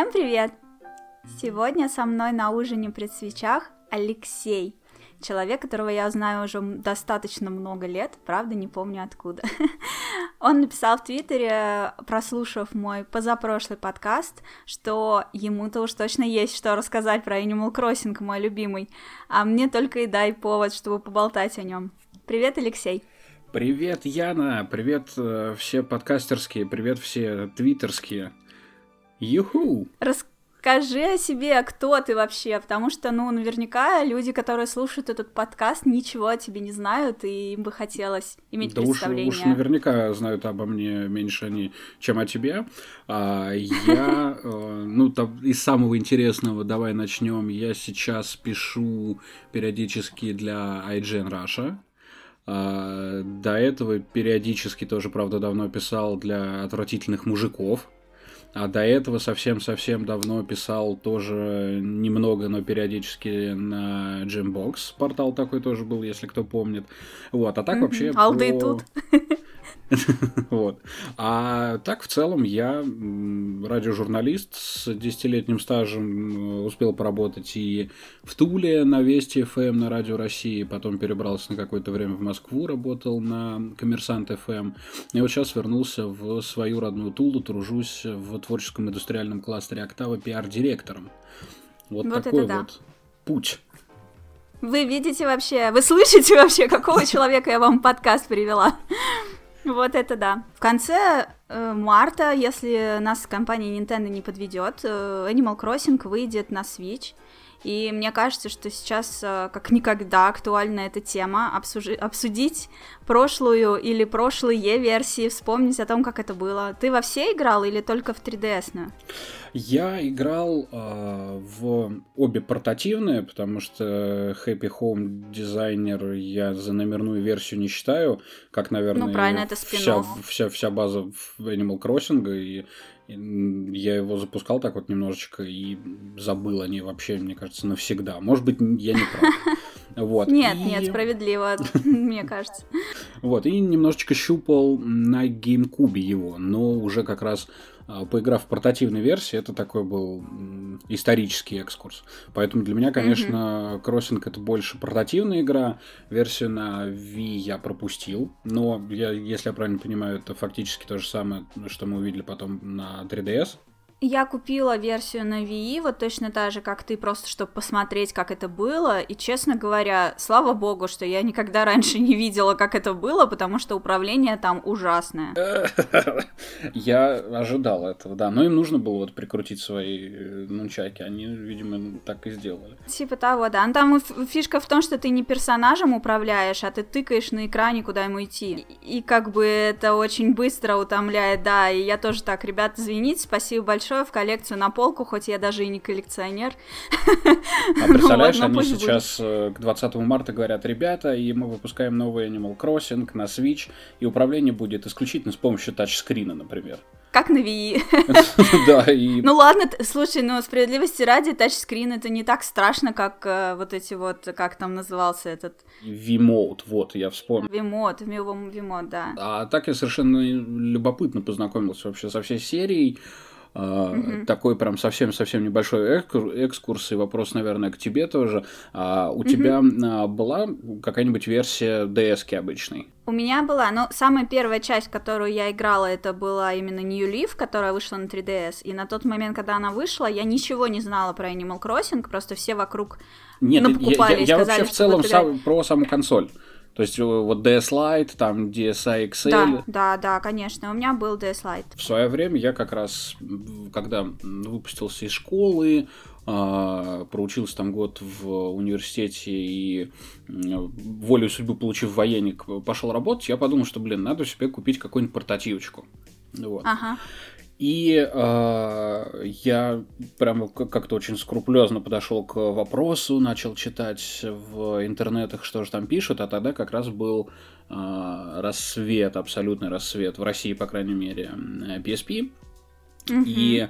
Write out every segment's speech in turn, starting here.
Всем привет! Сегодня со мной на ужине при свечах Алексей. Человек, которого я знаю уже достаточно много лет, правда, не помню откуда. Он написал в Твиттере, прослушав мой позапрошлый подкаст, что ему-то уж точно есть что рассказать про Animal Crossing, мой любимый, а мне только и дай повод, чтобы поболтать о нем. Привет, Алексей. Привет, Яна, привет э, все подкастерские, привет все твиттерские. Юху! Рас Скажи о себе, кто ты вообще, потому что, ну, наверняка люди, которые слушают этот подкаст, ничего о тебе не знают, и им бы хотелось иметь да представление. Уж, уж наверняка знают обо мне меньше они, чем о тебе. А, я, э, ну, там, из самого интересного, давай начнем. Я сейчас пишу периодически для IGN Russia. А, до этого периодически тоже, правда, давно писал для отвратительных мужиков. А до этого совсем-совсем давно писал тоже немного, но периодически на Jambox. Портал такой тоже был, если кто помнит. Вот, а так mm-hmm. вообще... Алды про... тут. Вот. А так, в целом, я радиожурналист с десятилетним стажем успел поработать и в Туле на Вести ФМ эм, на Радио России, потом перебрался на какое-то время в Москву, работал на Коммерсант ФМ. Эм. И вот сейчас вернулся в свою родную Тулу, тружусь в творческом индустриальном кластере Октава пиар-директором. Вот, вот такой да. вот путь. Вы видите вообще, вы слышите вообще, какого человека я вам подкаст привела? Вот это да. В конце э, марта, если нас компания Nintendo не подведет, э, Animal Crossing выйдет на Switch. И мне кажется, что сейчас э, как никогда актуальна эта тема обсужи- обсудить прошлую или прошлые версии, вспомнить о том, как это было. Ты во все играл или только в 3DS-ную? Я играл э, в обе портативные, потому что Happy Home Designer я за номерную версию не считаю, как, наверное, ну, правильно, это вся, вся, вся база в Animal Crossing, и я его запускал так вот немножечко и забыл о ней вообще, мне кажется, навсегда. Может быть, я не прав. Вот. Нет, и... нет, справедливо, мне кажется. Вот, и немножечко щупал на GameCube его, но уже как раз поиграв в портативной версии, это такой был исторический экскурс. Поэтому для меня, конечно, кроссинг это больше портативная игра. Версию на Wii я пропустил, но я, если я правильно понимаю, это фактически то же самое, что мы увидели потом на 3DS. Я купила версию на Wii, вот точно так же, как ты, просто чтобы посмотреть, как это было. И, честно говоря, слава богу, что я никогда раньше не видела, как это было, потому что управление там ужасное. Я ожидал этого, да. Но им нужно было вот прикрутить свои э, нунчаки. Они, видимо, так и сделали. Типа того, да. Ну, там фишка в том, что ты не персонажем управляешь, а ты тыкаешь на экране, куда ему идти. И как бы это очень быстро утомляет, да. И я тоже так, ребят, извините, спасибо большое большое в коллекцию на полку, хоть я даже и не коллекционер. А представляешь, ну, они сейчас будет. Э, к 20 марта говорят, ребята, и мы выпускаем новый Animal Crossing на Switch, и управление будет исключительно с помощью тачскрина, например. Как на Wii. Да, и... Ну ладно, слушай, ну справедливости ради, тачскрин это не так страшно, как э, вот эти вот, как там назывался этот... Вимоут, вот, я вспомнил. Вимоут, Вимоут, да. А так я совершенно любопытно познакомился вообще со всей серией. Угу. Такой прям совсем-совсем небольшой экскурс, и вопрос, наверное, к тебе тоже. А у угу. тебя а, была какая-нибудь версия DS обычной? У меня была, но самая первая часть, которую я играла, это была именно New Leaf, которая вышла на 3DS, и на тот момент, когда она вышла, я ничего не знала про Animal Crossing, просто все вокруг Нет, я, я, я сказали, вообще в целом сам, про саму консоль. То есть э, вот DS Lite, там DSi XL. Да, да, да, конечно, у меня был DS Lite. В свое время я как раз, когда выпустился из школы, а, проучился там год в университете и волю судьбы получив военник, пошел работать, я подумал, что, блин, надо себе купить какую-нибудь портативочку. Вот. Ага. И э, я прямо как-то очень скрупулезно подошел к вопросу, начал читать в интернетах, что же там пишут, а тогда как раз был э, рассвет, абсолютный рассвет, в России, по крайней мере, PSP. Mm-hmm. И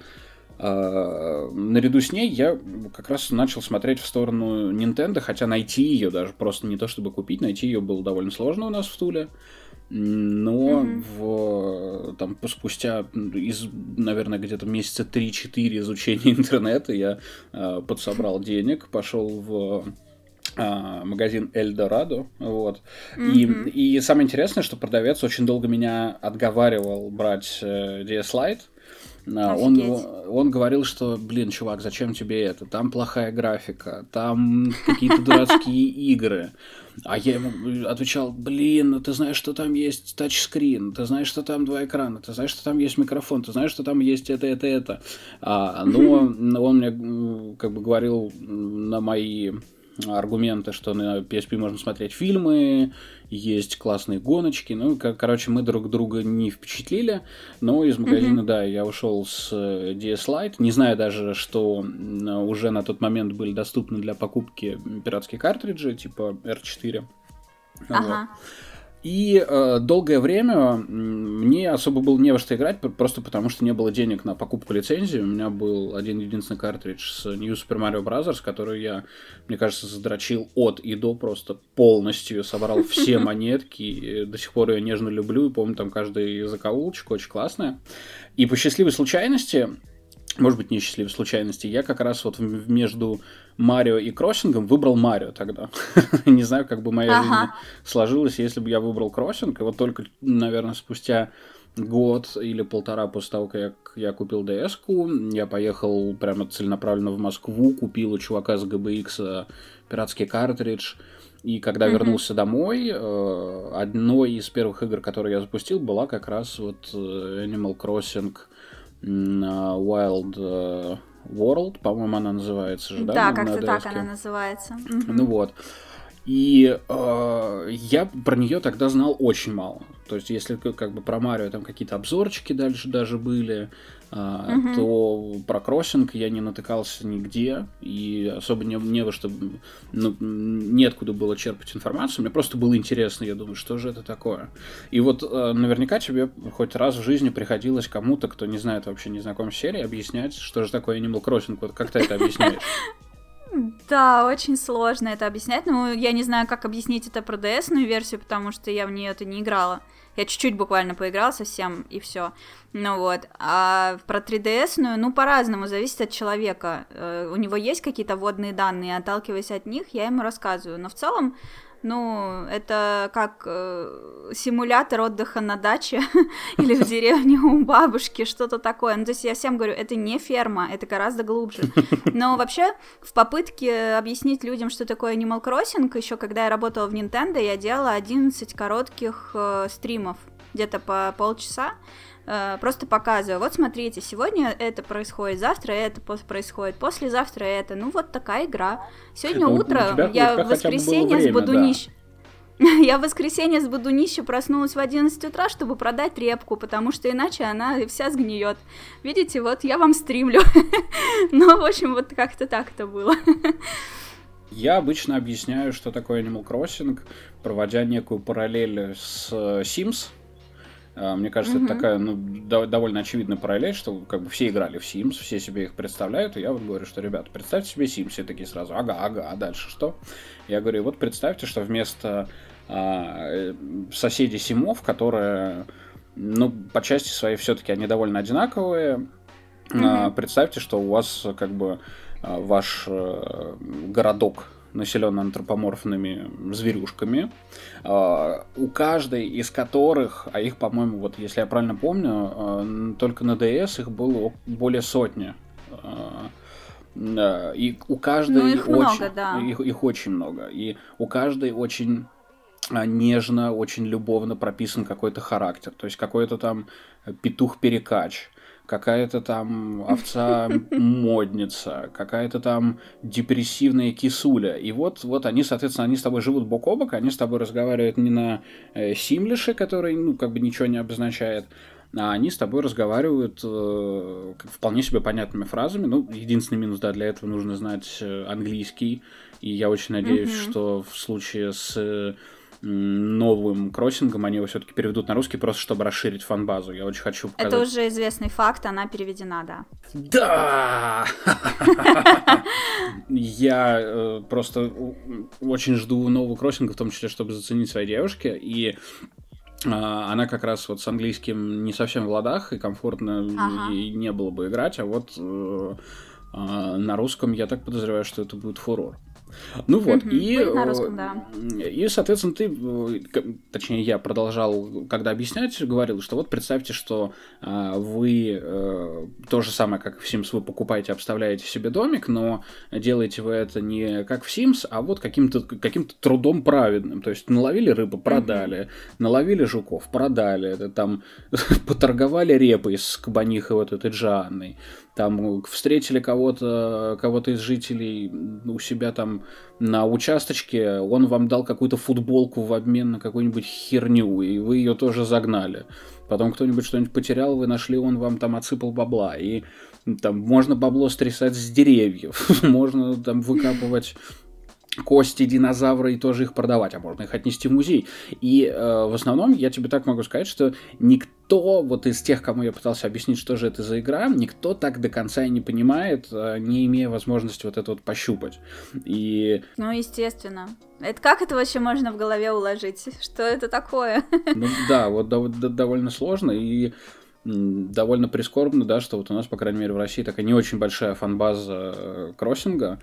э, наряду с ней я как раз начал смотреть в сторону Nintendo, хотя найти ее даже просто не то чтобы купить, найти ее было довольно сложно у нас в Туле. Но mm-hmm. в, там, спустя, из, наверное, где-то месяца 3-4 изучения интернета я э, подсобрал денег, пошел в э, магазин Эльдорадо, вот. Mm-hmm. И, и самое интересное, что продавец очень долго меня отговаривал брать э, DS Lite, он, он говорил, что, блин, чувак, зачем тебе это? Там плохая графика, там какие-то дурацкие игры. А я ему отвечал, блин, ну ты знаешь, что там есть тачскрин, ты знаешь, что там два экрана, ты знаешь, что там есть микрофон, ты знаешь, что там есть это, это, это. А, но он мне как бы говорил на мои аргументы, что на PSP можно смотреть фильмы, есть классные гоночки. Ну, кор- короче, мы друг друга не впечатлили, но из магазина, mm-hmm. да, я ушел с э, DS Lite, не знаю даже, что уже на тот момент были доступны для покупки пиратские картриджи, типа R4. Ага. Вот. И э, долгое время мне особо было не во что играть, просто потому что не было денег на покупку лицензии. У меня был один единственный картридж с New Super Mario Bros., который я, мне кажется, задрочил от и до просто полностью, собрал все монетки, до сих пор ее нежно люблю, и помню там каждый закоулочек, очень классная. И по счастливой случайности может быть, несчастливой случайности, я как раз вот между Марио и Кроссингом выбрал Марио тогда. Не знаю, как бы моя ага. жизнь сложилась, если бы я выбрал Кроссинг, и вот только, наверное, спустя год или полтора после того, как я, я купил ds я поехал прямо целенаправленно в Москву, купил у чувака с GBX пиратский картридж, и когда mm-hmm. вернулся домой, э, одной из первых игр, которые я запустил, была как раз вот э, Animal Crossing Wild э, World, по-моему, она называется же, да? Да, как-то так она называется. Ну вот. И э, я про нее тогда знал очень мало. То есть, если как бы про Марио там какие-то обзорчики дальше даже были, угу. то про кроссинг я не натыкался нигде, и особо не, не во что, ну, неоткуда было черпать информацию, мне просто было интересно, я думаю, что же это такое. И вот э, наверняка тебе хоть раз в жизни приходилось кому-то, кто не знает вообще, не знаком с серией, объяснять, что же такое Animal Crossing, вот как ты это объясняешь? Да, очень сложно это объяснять. Ну, я не знаю, как объяснить это про DS-ную версию, потому что я в нее это не играла. Я чуть-чуть буквально поиграла совсем, и все. Ну вот. А про 3DS-ную, ну, по-разному, зависит от человека. Э, у него есть какие-то водные данные, отталкиваясь от них, я ему рассказываю. Но в целом, ну, это как э, симулятор отдыха на даче или в деревне у бабушки, что-то такое. Ну, то есть я всем говорю, это не ферма, это гораздо глубже. Но вообще, в попытке объяснить людям, что такое Animal Crossing, еще когда я работала в Nintendo, я делала 11 коротких э, стримов, где-то по полчаса, Э, просто показываю, вот смотрите, сегодня это происходит, завтра это происходит, послезавтра это, ну вот такая игра. Сегодня это утро я в воскресенье время, с Бодунищ... Да. Я в воскресенье с Будунища проснулась в 11 утра, чтобы продать репку, потому что иначе она вся сгниет. Видите, вот я вам стримлю. ну, в общем, вот как-то так это было. Я обычно объясняю, что такое Animal Crossing, проводя некую параллель с Sims, а, мне кажется, mm-hmm. это такая ну, довольно очевидная параллель, что как бы все играли в Sims, все себе их представляют, и я вот говорю, что, ребята, представьте себе Sims, все такие сразу, ага, ага, а дальше что? Я говорю, вот представьте, что вместо а, э, соседей Симов, которые, ну, по части своей все-таки они довольно одинаковые, mm-hmm. а, представьте, что у вас как бы а, ваш а, городок населен антропоморфными зверюшками, а, у каждой из которых, а их, по-моему, вот если я правильно помню, а, только на DS их было более сотни. А, и у каждой ну, их очень, много, да. их, их очень много. И у каждой очень нежно, очень любовно прописан какой-то характер. То есть какой-то там петух-перекач какая-то там овца-модница, какая-то там депрессивная кисуля. И вот, вот они, соответственно, они с тобой живут бок о бок, они с тобой разговаривают не на э, симлише, который, ну, как бы ничего не обозначает, а они с тобой разговаривают э, вполне себе понятными фразами. Ну, единственный минус, да, для этого нужно знать э, английский. И я очень надеюсь, mm-hmm. что в случае с новым кроссингом они его все-таки переведут на русский, просто чтобы расширить фан-базу. Я очень хочу показать. Это уже известный факт, она переведена, да. Да! Я э, просто очень жду нового кроссинга, в том числе, чтобы заценить своей девушке. И а, она как раз вот с английским не совсем в ладах, и комфортно ага. ей не было бы играть, а вот э, а, на русском я так подозреваю, что это будет фурор. Ну вот, mm-hmm. и, на русском, да. и, соответственно, ты, точнее, я продолжал, когда объяснять, говорил, что вот представьте, что э, вы э, то же самое, как в Sims, вы покупаете, обставляете себе домик, но делаете вы это не как в Sims, а вот каким-то каким трудом праведным. То есть наловили рыбу, продали, mm-hmm. наловили жуков, продали, это там поторговали репой с кабанихой вот этой Джанной, там встретили кого-то, кого-то из жителей у себя там на участочке, он вам дал какую-то футболку в обмен на какую-нибудь херню, и вы ее тоже загнали. Потом кто-нибудь что-нибудь потерял, вы нашли, он вам там отсыпал бабла. И там можно бабло стрясать с деревьев, можно там выкапывать кости динозавра и тоже их продавать, а можно их отнести в музей. И э, в основном я тебе так могу сказать, что никто вот из тех, кому я пытался объяснить, что же это за игра, никто так до конца и не понимает, э, не имея возможности вот это вот пощупать. И... Ну, естественно. Это как это вообще можно в голове уложить? Что это такое? Ну, да, вот довольно сложно и довольно прискорбно, да, что вот у нас, по крайней мере, в России такая не очень большая фанбаза э, кроссинга,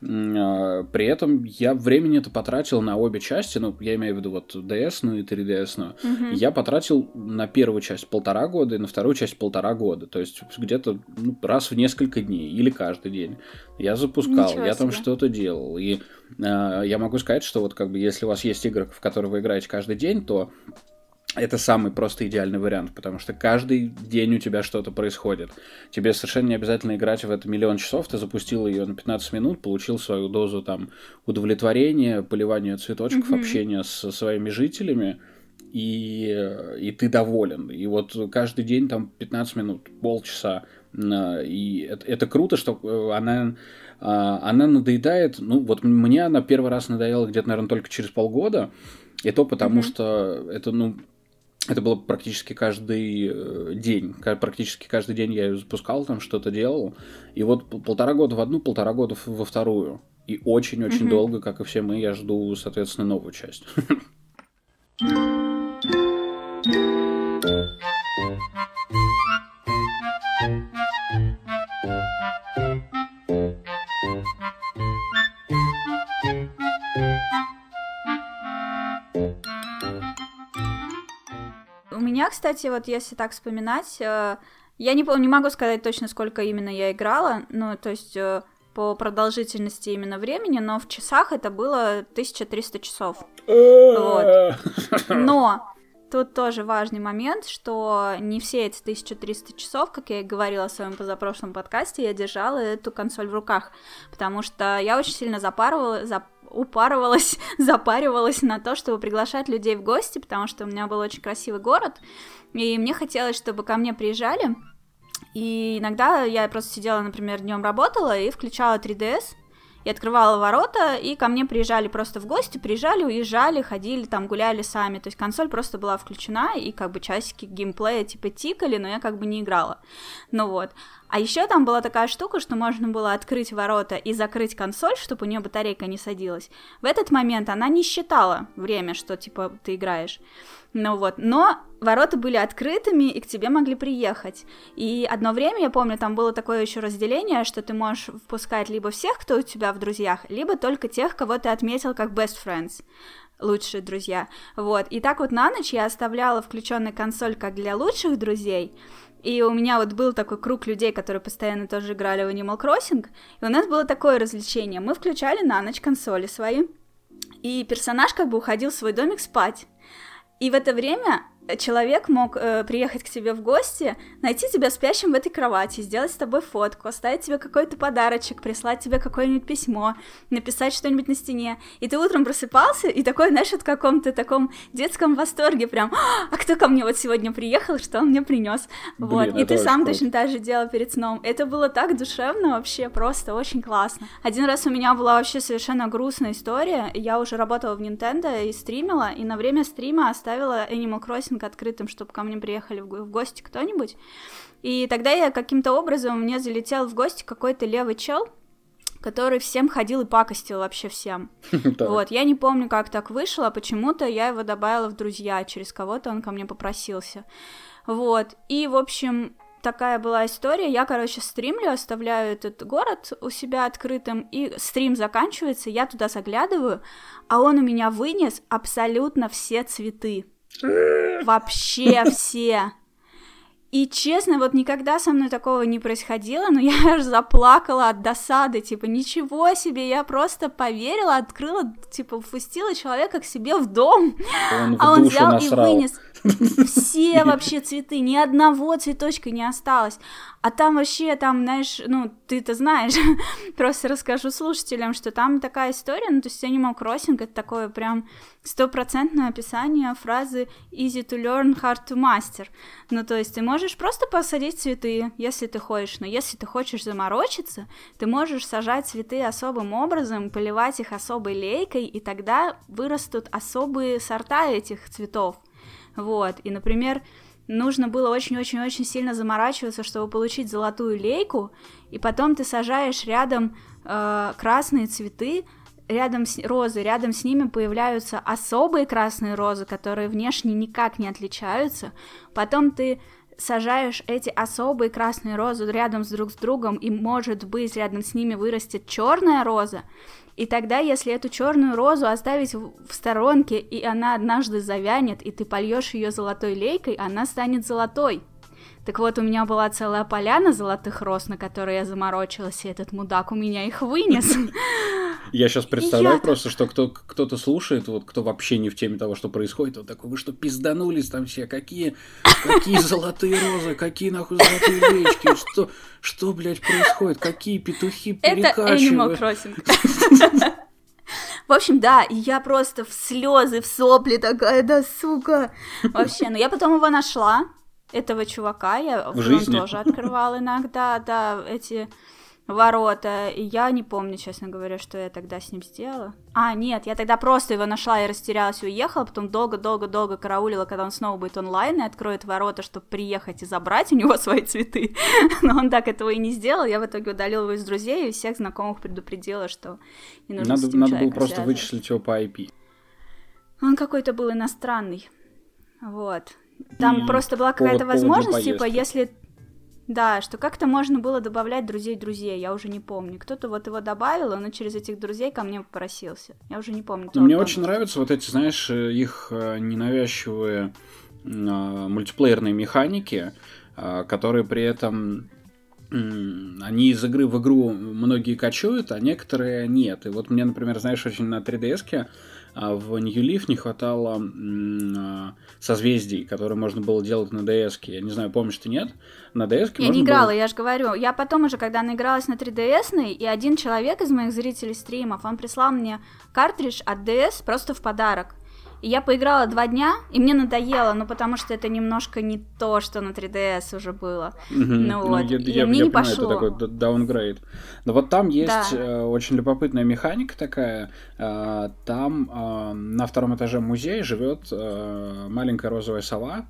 при этом я времени это потратил на обе части, ну, я имею в виду вот DS, ну и 3DS. Ну. Угу. Я потратил на первую часть полтора года и на вторую часть полтора года. То есть где-то ну, раз в несколько дней или каждый день. Я запускал, Ничего я там что-то делал. И э, я могу сказать, что вот как бы если у вас есть игры, в которые вы играете каждый день, то это самый просто идеальный вариант, потому что каждый день у тебя что-то происходит. Тебе совершенно не обязательно играть в это миллион часов, ты запустил ее на 15 минут, получил свою дозу там удовлетворения, поливания цветочков, mm-hmm. общения с своими жителями, и, и ты доволен. И вот каждый день там 15 минут, полчаса, и это, это круто, что э, она, а, она надоедает, ну вот мне она первый раз надоела где-то, наверное, только через полгода, и то потому, mm-hmm. что это, ну, это было практически каждый э, день. Практически каждый день я ее запускал, там что-то делал. И вот полтора года в одну, полтора года во вторую. И очень-очень mm-hmm. долго, как и все мы, я жду, соответственно, новую часть. меня, кстати, вот если так вспоминать, э, я не, не могу сказать точно, сколько именно я играла, ну, то есть э, по продолжительности именно времени, но в часах это было 1300 часов. вот. Но тут тоже важный момент, что не все эти 1300 часов, как я и говорила в своем позапрошлом подкасте, я держала эту консоль в руках, потому что я очень сильно запарывала, зап упарывалась, запаривалась на то, чтобы приглашать людей в гости, потому что у меня был очень красивый город, и мне хотелось, чтобы ко мне приезжали, и иногда я просто сидела, например, днем работала и включала 3DS, и открывала ворота, и ко мне приезжали просто в гости, приезжали, уезжали, ходили, там гуляли сами, то есть консоль просто была включена, и как бы часики геймплея типа тикали, но я как бы не играла, ну вот. А еще там была такая штука, что можно было открыть ворота и закрыть консоль, чтобы у нее батарейка не садилась. В этот момент она не считала время, что типа ты играешь. Ну вот, но ворота были открытыми, и к тебе могли приехать. И одно время, я помню, там было такое еще разделение, что ты можешь впускать либо всех, кто у тебя в друзьях, либо только тех, кого ты отметил как best friends лучшие друзья. Вот. И так вот на ночь я оставляла включенную консоль как для лучших друзей. И у меня вот был такой круг людей, которые постоянно тоже играли в Animal Crossing. И у нас было такое развлечение. Мы включали на ночь консоли свои. И персонаж как бы уходил в свой домик спать. И в это время человек мог э, приехать к тебе в гости, найти тебя спящим в этой кровати, сделать с тобой фотку, оставить тебе какой-то подарочек, прислать тебе какое-нибудь письмо, написать что-нибудь на стене. И ты утром просыпался и такой, знаешь, в каком-то таком детском восторге прям, а кто ко мне вот сегодня приехал, что он мне принес. Вот. И ты сам точно так же делал перед сном. Это было так душевно вообще, просто очень классно. Один раз у меня была вообще совершенно грустная история. Я уже работала в Nintendo и стримила, и на время стрима оставила Animal Crossing кастинг открытым, чтобы ко мне приехали в гости кто-нибудь. И тогда я каким-то образом, мне залетел в гости какой-то левый чел, который всем ходил и пакостил вообще всем. Вот, я не помню, как так вышло, а почему-то я его добавила в друзья, через кого-то он ко мне попросился. Вот, и, в общем, такая была история. Я, короче, стримлю, оставляю этот город у себя открытым, и стрим заканчивается, я туда заглядываю, а он у меня вынес абсолютно все цветы. Вообще все. И честно, вот никогда со мной такого не происходило, но я аж заплакала от досады, типа, ничего себе, я просто поверила, открыла, типа, впустила человека к себе в дом, Он в а он душу взял насрал. и вынес все вообще цветы, ни одного цветочка не осталось. А там вообще, там, знаешь, ну, ты-то знаешь, просто расскажу слушателям, что там такая история, ну, то есть Animal Crossing это такое прям стопроцентное описание фразы easy to learn, hard to master. Ну, то есть ты можешь просто посадить цветы, если ты хочешь, но если ты хочешь заморочиться, ты можешь сажать цветы особым образом, поливать их особой лейкой, и тогда вырастут особые сорта этих цветов. Вот, и, например, нужно было очень-очень-очень сильно заморачиваться, чтобы получить золотую лейку, и потом ты сажаешь рядом э, красные цветы, рядом с розы, рядом с ними появляются особые красные розы, которые внешне никак не отличаются. Потом ты сажаешь эти особые красные розы рядом с друг с другом, и может быть рядом с ними вырастет черная роза. И тогда, если эту черную розу оставить в сторонке, и она однажды завянет, и ты польешь ее золотой лейкой, она станет золотой. Так вот, у меня была целая поляна золотых роз, на которой я заморочилась, и этот мудак у меня их вынес. Я сейчас представляю Я- просто, что кто, кто-то слушает, вот кто вообще не в теме того, что происходит, вот такой, вы что, пизданулись там все? Какие, какие золотые розы, какие нахуй золотые лечки? Что, что, блядь, происходит? Какие петухи Это Animal перекачивают? Crossing. В общем, да, и я просто в слезы, в сопли такая, да сука. Вообще, но я потом его нашла, этого чувака, я В жизни? тоже открывал иногда, да, эти ворота, и я не помню, честно говоря, что я тогда с ним сделала. А, нет, я тогда просто его нашла и растерялась и уехала, потом долго-долго-долго караулила, когда он снова будет онлайн и откроет ворота, чтобы приехать и забрать у него свои цветы. Но он так этого и не сделал, я в итоге удалила его из друзей и всех знакомых предупредила, что не нужно с Надо, надо было просто вычислить его по IP. Он какой-то был иностранный. Вот. Там М, просто была какая-то возможность, типа, если... Да, что как-то можно было добавлять друзей-друзей, я уже не помню. Кто-то вот его добавил, он через этих друзей ко мне попросился. Я уже не помню. Мне очень нравятся вот эти, знаешь, э, их э, ненавязчивые а, мультиплеерные механики, а, которые при этом они из игры в игру многие качуют, а некоторые нет. И вот мне, например, знаешь, очень на 3DS-ке а, в New Leaf не хватало а, созвездий, которые можно было делать на DS. -ке. Я не знаю, помнишь ты нет? На DS Я не играла, я же говорю. Я потом уже, когда наигралась на 3DS, и один человек из моих зрителей стримов, он прислал мне картридж от DS просто в подарок. И я поиграла два дня, и мне надоело, ну потому что это немножко не то, что на 3DS уже было. Мгм. Ну вот, я, и я- мне я не понимаю, пошло. это такой даунгрейд. Но вот там есть Да. э, очень любопытная механика такая. Э, там э, на втором этаже музея живет э, маленькая розовая сова.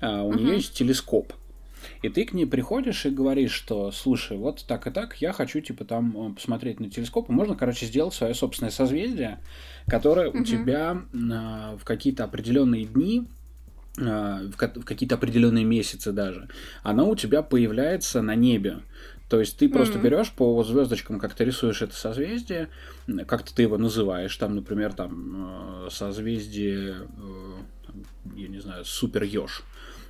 Э, у нее Мгм. есть телескоп. И ты к ней приходишь и говоришь, что, слушай, вот так и так, я хочу, типа, там э, посмотреть на телескоп, и можно, короче, сделать свое собственное созвездие, которое у Мгм. тебя э, в какие-то определенные дни, э, в, ка- в какие-то определенные месяцы даже, оно у тебя появляется на небе. То есть ты просто Мгм. берешь по звездочкам, как ты рисуешь это созвездие, как-то ты его называешь, там, например, там э, созвездие, э, я не знаю, супер еж.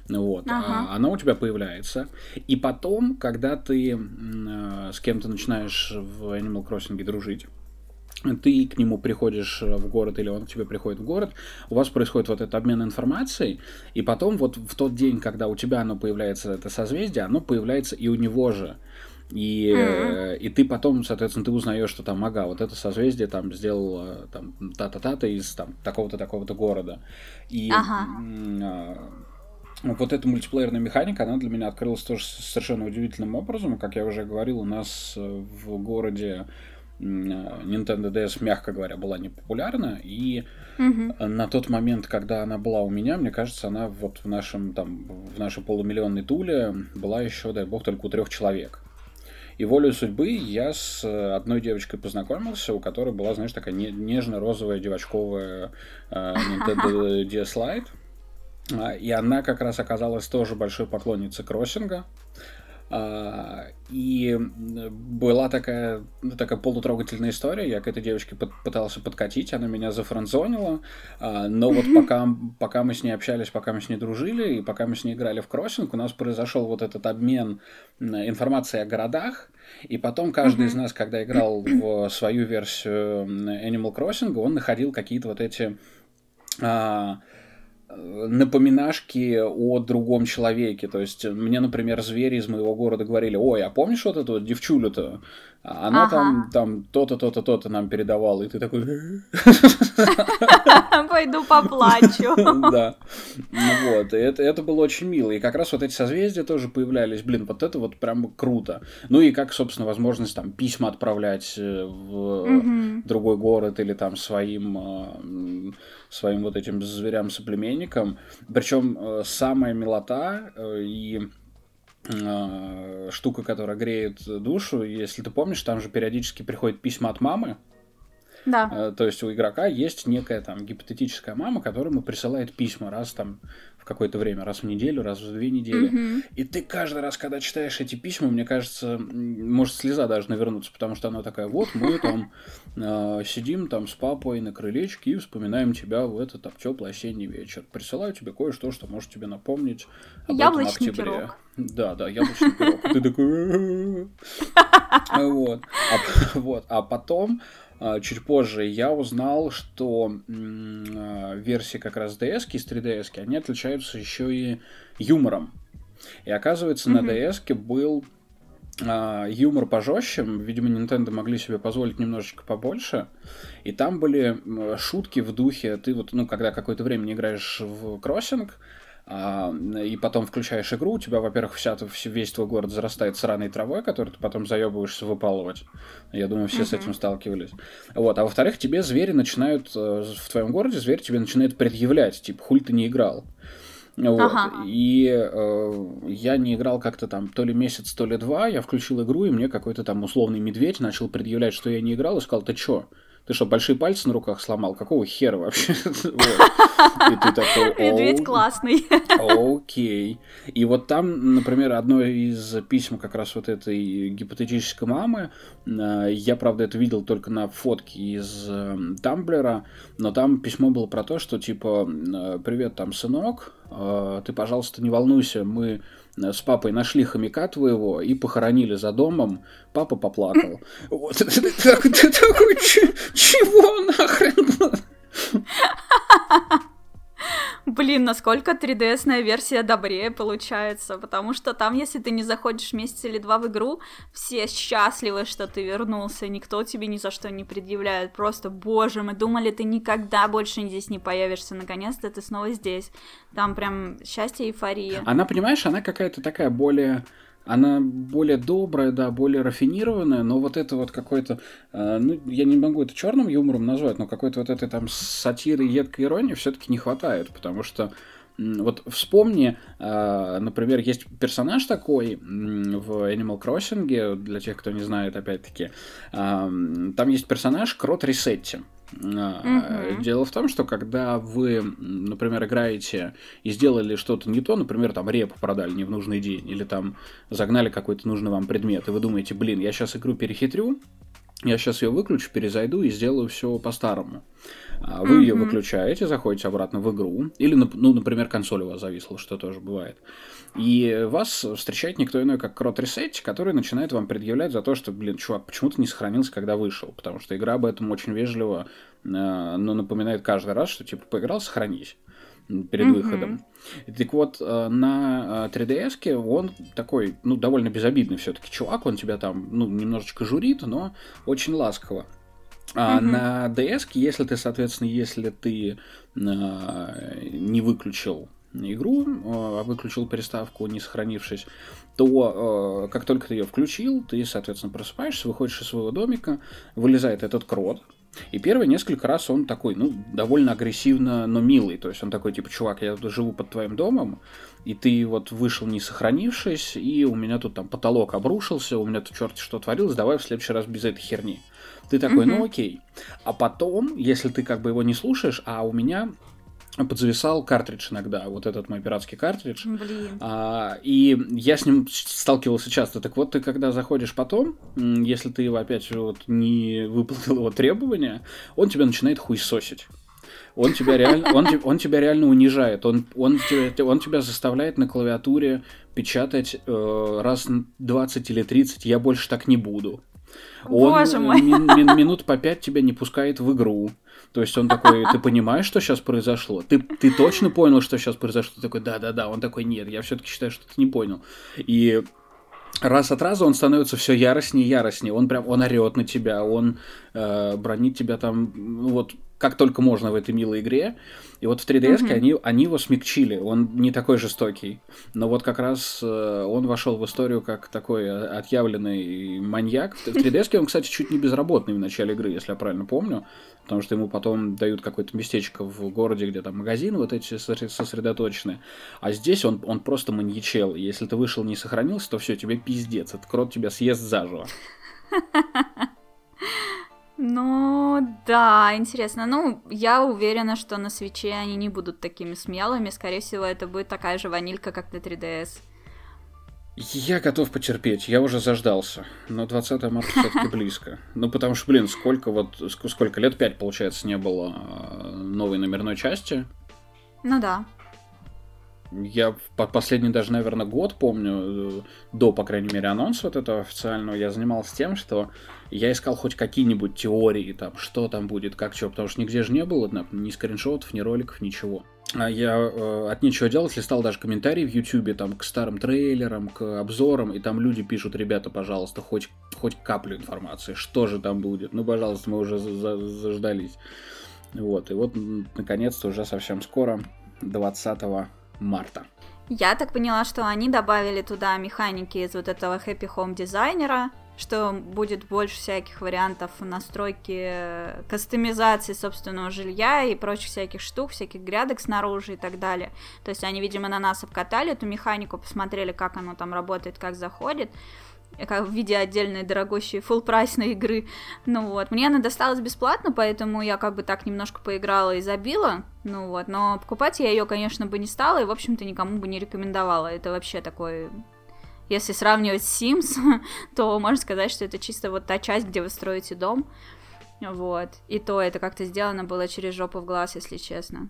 Вот, Ага. а оно у тебя появляется. И потом, когда ты э, с кем-то начинаешь в Animal Crossing дружить, ты к нему приходишь в город или он к тебе приходит в город, у вас происходит вот этот обмен информацией, и потом вот в тот день, когда у тебя оно появляется, это созвездие, оно появляется и у него же. И, э, и ты потом, соответственно, ты узнаешь, что там, ага, вот это созвездие там сделал э, там та-та-та-то из там такого-то такого-то города. И Ага. Вот эта мультиплеерная механика, она для меня открылась тоже совершенно удивительным образом. Как я уже говорил, у нас э, в городе э, Nintendo DS, мягко говоря, была непопулярна, и Мгм. на тот момент, когда она была у меня, мне кажется, она вот в нашем там в нашей полумиллионной туле была еще, дай бог, только у трех человек. И волю судьбы я с одной девочкой познакомился, у которой была, знаешь, такая нежно-розовая девочковая Nintendo DS Lite. А, и она как раз оказалась тоже большой поклонницей кроссинга. А, и была такая, ну, такая полутрогательная история. Я к этой девочке пытался подкатить, она меня зафранзонила. А, но вот пока, пока мы с ней общались, пока мы с ней дружили, и пока мы с ней играли в кроссинг, у нас произошел вот этот обмен информацией о городах. И потом каждый из нас, когда играл в свою версию Animal Crossing, он находил какие-то вот эти напоминашки о другом человеке. То есть мне, например, звери из моего города говорили, ой, а помнишь вот эту вот девчулю-то? Она ага. там, там то-то, то-то, то-то нам передавала, и ты такой... Пойду поплачу. Да. Ну вот, и это, это было очень мило. И как раз вот эти созвездия тоже появлялись. Блин, вот это вот прям круто. Ну и как, собственно, возможность там письма отправлять э, в другой город или там своим э, своим вот этим зверям-соплеменникам. Причем э, самая милота и э, штука, которая греет душу. Если ты помнишь, там же периодически приходят письма от мамы. Да. Э, то есть у игрока есть некая там гипотетическая мама, которая ему присылает письма раз там в какое-то время, раз в неделю, раз в две недели. Mm-hmm. И ты каждый раз, когда читаешь эти письма, мне кажется, может слеза даже навернуться, потому что она такая, вот мы там э, сидим там с папой на крылечке и вспоминаем тебя в этот там теплый осенний вечер. Присылаю тебе кое-что, что может тебе напомнить об Яблочный этом октябре. Пирог. Да, да, яблочный пирог. Ты такой... Вот. А, вот. А потом чуть позже я узнал, что а, версии как раз DS из 3DS, они отличаются еще и юмором. И оказывается, mm-hmm. на DS был а, юмор пожестче. Видимо, Nintendo могли себе позволить немножечко побольше. И там были шутки в духе, ты вот, ну, когда какое-то время не играешь в кроссинг, а, и потом включаешь игру, у тебя, во-первых, вся, весь твой город зарастает сраной травой, которую ты потом заебываешься выпалывать. Я думаю, все uh-huh. с этим сталкивались. Вот. А во-вторых, тебе звери начинают, э, в твоем городе зверь тебе начинает предъявлять, типа, хуль ты не играл. Вот. Ага. И э, я не играл как-то там то ли месяц, то ли два. Я включил игру, и мне какой-то там условный медведь начал предъявлять, что я не играл, и сказал, ты чё? Ты что, большие пальцы на руках сломал? Какого хера вообще? И ты такой... Медведь классный. Окей. И вот там, например, одно из писем как раз вот этой гипотетической мамы, э, я, правда, это видел только на фотке из э, Тамблера, но там письмо было про то, что типа, э, привет, там, сынок, ты, пожалуйста, не волнуйся, мы с папой нашли хомяка твоего и похоронили за домом. Папа поплакал. Вот. Ты такой, чего нахрен? Блин, насколько 3DS-ная версия добрее получается, потому что там, если ты не заходишь месяц или два в игру, все счастливы, что ты вернулся, никто тебе ни за что не предъявляет, просто, боже, мы думали, ты никогда больше здесь не появишься, наконец-то ты снова здесь. Там прям счастье, эйфория. Она, понимаешь, она какая-то такая более она более добрая, да, более рафинированная, но вот это вот какой-то, э, ну, я не могу это черным юмором назвать, но какой-то вот этой там сатиры, едкой иронии все-таки не хватает, потому что вот вспомни, э, например, есть персонаж такой в Animal Crossing, для тех, кто не знает, опять-таки, э, там есть персонаж Крот Ресетти. Угу. Дело в том, что когда вы, например, играете и сделали что-то не то, например, там репу продали не в нужный день, или там загнали какой-то нужный вам предмет, и вы думаете, блин, я сейчас игру перехитрю, я сейчас ее выключу, перезайду и сделаю все по-старому. А вы mm-hmm. ее выключаете, заходите обратно в игру, или, ну, например, консоль у вас зависла, что тоже бывает. И вас встречает никто иной, как Крот Reset, который начинает вам предъявлять за то, что, блин, чувак, почему ты не сохранился, когда вышел? Потому что игра об этом очень вежливо, э, но напоминает каждый раз, что, типа, поиграл, сохранись перед mm-hmm. выходом. Так вот, э, на 3DS э, он такой, ну, довольно безобидный все-таки чувак, он тебя там, ну, немножечко журит, но очень ласково. А mm-hmm. на DS, если ты, соответственно, если ты э, не выключил игру, э, выключил приставку, не сохранившись, то как только ты ее включил, ты, соответственно, просыпаешься, выходишь из своего домика, вылезает этот крот, и первые несколько раз он такой, ну, довольно агрессивно, но милый. То есть он такой, типа, чувак, я живу под твоим домом, и ты вот вышел не сохранившись, и у меня тут там потолок обрушился, у меня тут черти что творилось, давай в следующий раз без этой херни. Ты такой, ну окей. А потом, если ты как бы его не слушаешь, а у меня подзависал картридж иногда, вот этот мой пиратский картридж. Блин. А, и я с ним сталкивался часто. Так вот, ты когда заходишь потом, если ты его опять вот не выполнил его требования, он тебя начинает хуесосить. Он тебя реально, он, он тебя реально унижает. Он, он, тебя, он тебя заставляет на клавиатуре печатать э, раз 20 или 30. Я больше так не буду. Он Боже мой. Мин, мин, минут по пять тебя не пускает в игру. То есть он такой, ты понимаешь, что сейчас произошло? Ты, ты точно понял, что сейчас произошло? Ты такой, да-да-да. Он такой, нет, я все-таки считаю, что ты не понял. И раз от раза он становится все яростнее и яростнее. Он прям, он орет на тебя, он э, бронит тебя там, ну вот как только можно в этой милой игре. И вот в 3DS mm-hmm. они, они его смягчили, он не такой жестокий. Но вот как раз э, он вошел в историю как такой отъявленный маньяк. В 3DS он, кстати, чуть не безработный в начале игры, если я правильно помню. Потому что ему потом дают какое-то местечко в городе, где там магазин вот эти сосредоточены. А здесь он, он просто маньячел. Если ты вышел не сохранился, то все, тебе пиздец. Этот крот тебя съест заживо. Ну, да, интересно. Ну, я уверена, что на свече они не будут такими смелыми. Скорее всего, это будет такая же ванилька, как на 3DS. Я готов потерпеть, я уже заждался. Но 20 марта все-таки близко. Ну, потому что, блин, сколько вот, сколько лет, пять, получается, не было а, новой номерной части. Ну да. Я последний даже, наверное, год помню, э, до, по крайней мере, анонса вот этого официального, я занимался тем, что я искал хоть какие-нибудь теории, там, что там будет, как что, потому что нигде же не было, ни скриншотов, ни роликов, ничего. А я э, от нечего делать листал даже комментарии в Ютубе там к старым трейлерам, к обзорам, и там люди пишут, ребята, пожалуйста, хоть, хоть каплю информации, что же там будет. Ну, пожалуйста, мы уже за заждались. Вот, и вот, наконец-то, уже совсем скоро, 20 марта. Я так поняла, что они добавили туда механики из вот этого Happy Home дизайнера, что будет больше всяких вариантов настройки, кастомизации собственного жилья и прочих всяких штук, всяких грядок снаружи и так далее. То есть они, видимо, на нас обкатали эту механику, посмотрели, как оно там работает, как заходит как в виде отдельной дорогущей full прайсной игры. Ну вот, мне она досталась бесплатно, поэтому я как бы так немножко поиграла и забила. Ну вот, но покупать я ее, конечно, бы не стала и, в общем-то, никому бы не рекомендовала. Это вообще такой если сравнивать с Sims, то можно сказать, что это чисто вот та часть, где вы строите дом. Вот. И то это как-то сделано было через жопу в глаз, если честно.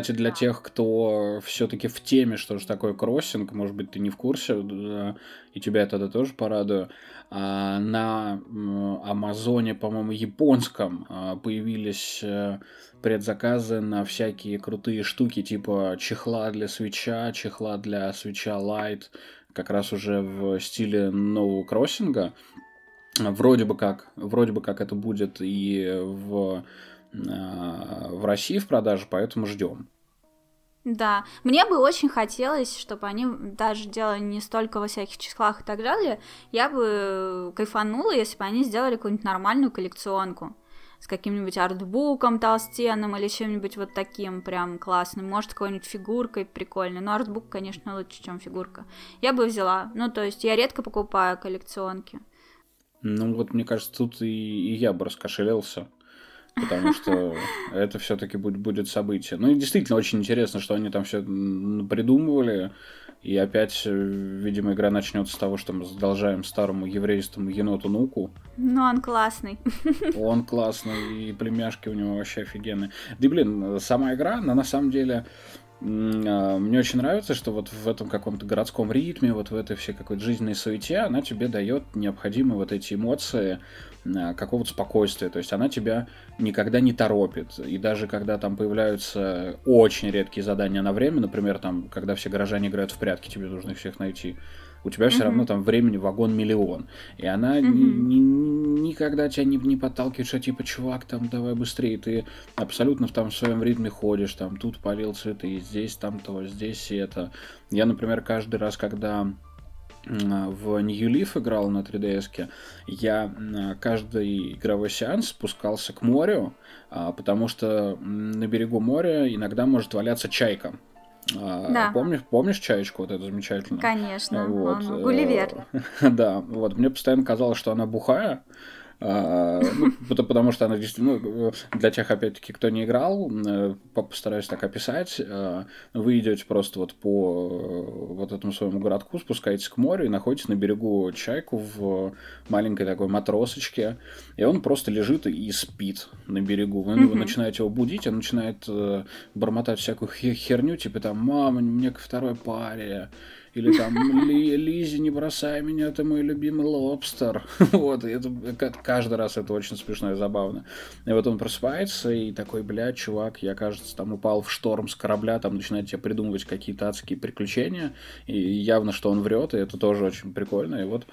Кстати, для тех, кто все-таки в теме, что же такое кроссинг, может быть, ты не в курсе, и тебя это тоже порадую. А, на Амазоне, по-моему, японском а, появились э, предзаказы на всякие крутые штуки, типа чехла для свеча, чехла для свеча Light, как раз уже в стиле нового кроссинга. Вроде бы как, вроде бы как это будет и в в России в продаже, поэтому ждем. Да, мне бы очень хотелось, чтобы они даже делали не столько во всяких числах и так далее. Я бы кайфанула, если бы они сделали какую-нибудь нормальную коллекционку с каким-нибудь артбуком толстенным или чем-нибудь вот таким прям классным. Может, какой-нибудь фигуркой прикольной. Но артбук, конечно, лучше, чем фигурка. Я бы взяла. Ну, то есть я редко покупаю коллекционки. Ну, вот мне кажется, тут и, и я бы раскошелился потому что это все-таки будет, будет событие. Ну и действительно очень интересно, что они там все придумывали. И опять, э, видимо, игра начнется с того, что мы задолжаем старому еврейскому еноту Нуку. Ну, он классный. Он классный, и племяшки у него вообще офигенные. Да, блин, сама игра, она на самом деле мне очень нравится, что вот в этом каком-то городском ритме, вот в этой всей какой-то жизненной суете, она тебе дает необходимые вот эти эмоции а, какого-то спокойствия. То есть она тебя никогда не торопит. И даже когда там появляются очень редкие задания на время, например, там, когда все горожане играют в прятки, тебе нужно их всех найти, у тебя все равно там времени вагон миллион. И она ни, ни, никогда тебя не, не подталкивает, что типа, чувак, там, давай быстрее. Ты абсолютно в, там, в своем ритме ходишь, там, тут полил цветы, здесь там то, здесь это. Я, например, каждый раз, когда в New Leaf играл на 3DS, я каждый игровой сеанс спускался к морю, а, потому что на берегу моря иногда может валяться чайка. А, да. Помнишь, помнишь чаечку вот эту замечательную? Конечно, вот. он, Гулливер. Да, вот, мне постоянно казалось, что она бухая, ну, потому что она действительно, ну, для тех, опять-таки, кто не играл, э, постараюсь так описать, э, вы идете просто вот по э, вот этому своему городку, спускаетесь к морю и находитесь на берегу чайку в маленькой такой матросочке, и он просто лежит и спит на берегу. Вы, начинаете его будить, он начинает бормотать всякую херню, типа там, мама, мне ко второй паре, или там Ли, Лизи, не бросай меня, это мой любимый лобстер. вот, это, каждый раз это очень смешно и забавно. И вот он просыпается и такой, блядь, чувак, я, кажется, там упал в шторм с корабля, там начинает тебе придумывать какие-то адские приключения, и явно, что он врет, и это тоже очень прикольно. И вот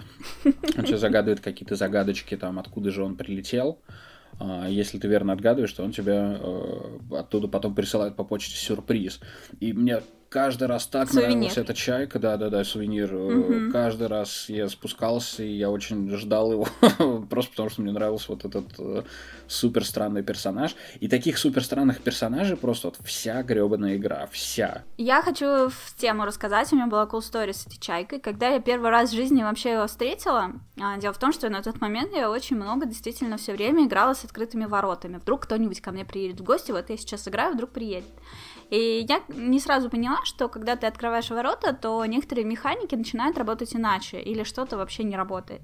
он тебе загадывает какие-то загадочки, там, откуда же он прилетел. А, если ты верно отгадываешь, то он тебя э, оттуда потом присылает по почте сюрприз. И мне каждый раз так сувенир. нравилась эта чайка, да-да-да, сувенир. Угу. Каждый раз я спускался, и я очень ждал его, просто потому что мне нравился вот этот э, супер странный персонаж. И таких супер странных персонажей просто вот вся гребаная игра, вся. Я хочу в тему рассказать, у меня была cool story с этой чайкой. Когда я первый раз в жизни вообще его встретила, а, дело в том, что на тот момент я очень много действительно все время играла с открытыми воротами. Вдруг кто-нибудь ко мне приедет в гости, вот я сейчас играю, вдруг приедет. И я не сразу поняла, что когда ты открываешь ворота, то некоторые механики начинают работать иначе, или что-то вообще не работает.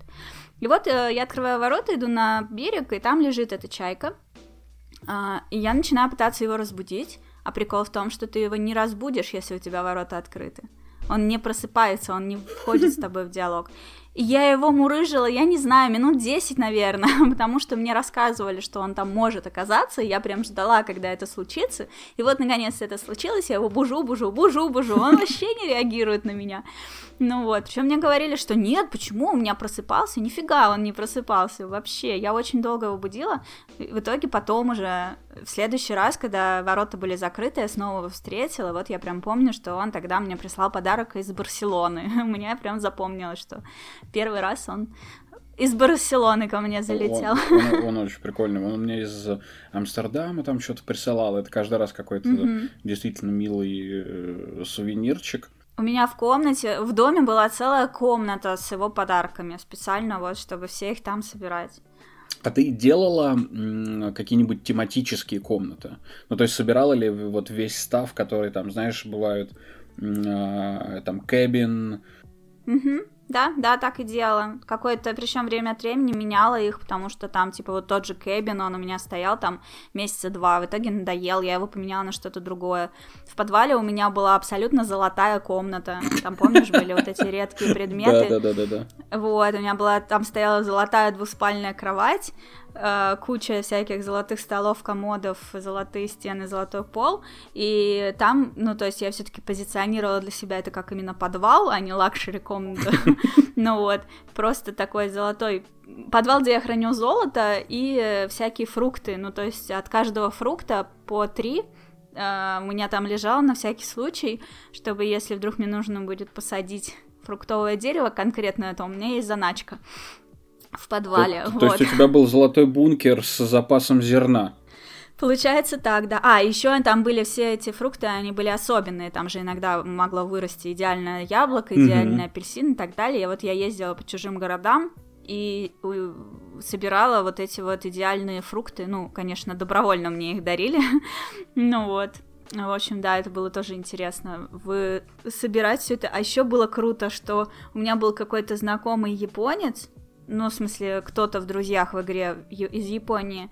И вот э, я открываю ворота, иду на берег, и там лежит эта чайка. Э, и я начинаю пытаться его разбудить. А прикол в том, что ты его не разбудишь, если у тебя ворота открыты. Он не просыпается, он не входит с тобой в диалог. Я его мурыжила, я не знаю, минут 10, наверное, потому что мне рассказывали, что он там может оказаться, и я прям ждала, когда это случится. И вот, наконец, это случилось, я его бужу, бужу, бужу, бужу, он вообще не реагирует на меня. Ну вот, причем мне говорили, что нет, почему у меня просыпался? Нифига он не просыпался вообще. Я очень долго его будила. В итоге потом уже в следующий раз, когда ворота были закрыты, я снова его встретила. Вот я прям помню, что он тогда мне прислал подарок из Барселоны. Мне прям запомнилось, что первый раз он из Барселоны ко мне залетел. Он, он, он очень прикольный. Он мне из Амстердама там что-то присылал. Это каждый раз какой-то mm-hmm. действительно милый э, сувенирчик. У меня в комнате, в доме была целая комната с его подарками, специально вот, чтобы все их там собирать. А ты делала какие-нибудь тематические комнаты? Ну, то есть собирала ли вот весь став, который там, знаешь, бывают э, там кэбин, Угу. Да, да, так и делала. Какое-то, причем время от времени меняла их, потому что там, типа, вот тот же Кэбин, он у меня стоял там месяца два, в итоге надоел, я его поменяла на что-то другое. В подвале у меня была абсолютно золотая комната. Там, помнишь, были вот эти редкие предметы? Да, да, да, да. Вот, у меня была, там стояла золотая двуспальная кровать, куча всяких золотых столов, комодов, золотые стены, золотой пол, и там, ну, то есть я все-таки позиционировала для себя это как именно подвал, а не luxury комната, ну вот, просто такой золотой подвал, где я храню золото и всякие фрукты, ну, то есть от каждого фрукта по три Uh, у меня там лежало на всякий случай, чтобы если вдруг мне нужно будет посадить фруктовое дерево конкретное, то у меня есть заначка в подвале. То, вот. то есть у тебя был золотой бункер с запасом зерна? Получается так, да. А, еще там были все эти фрукты, они были особенные. Там же иногда могло вырасти идеальное яблоко, идеальный mm-hmm. апельсин и так далее. И вот я ездила по чужим городам и собирала вот эти вот идеальные фрукты. Ну, конечно, добровольно мне их дарили. ну вот. В общем, да, это было тоже интересно. Вы собирать все это. А еще было круто, что у меня был какой-то знакомый японец, ну, в смысле, кто-то в друзьях в игре из Японии,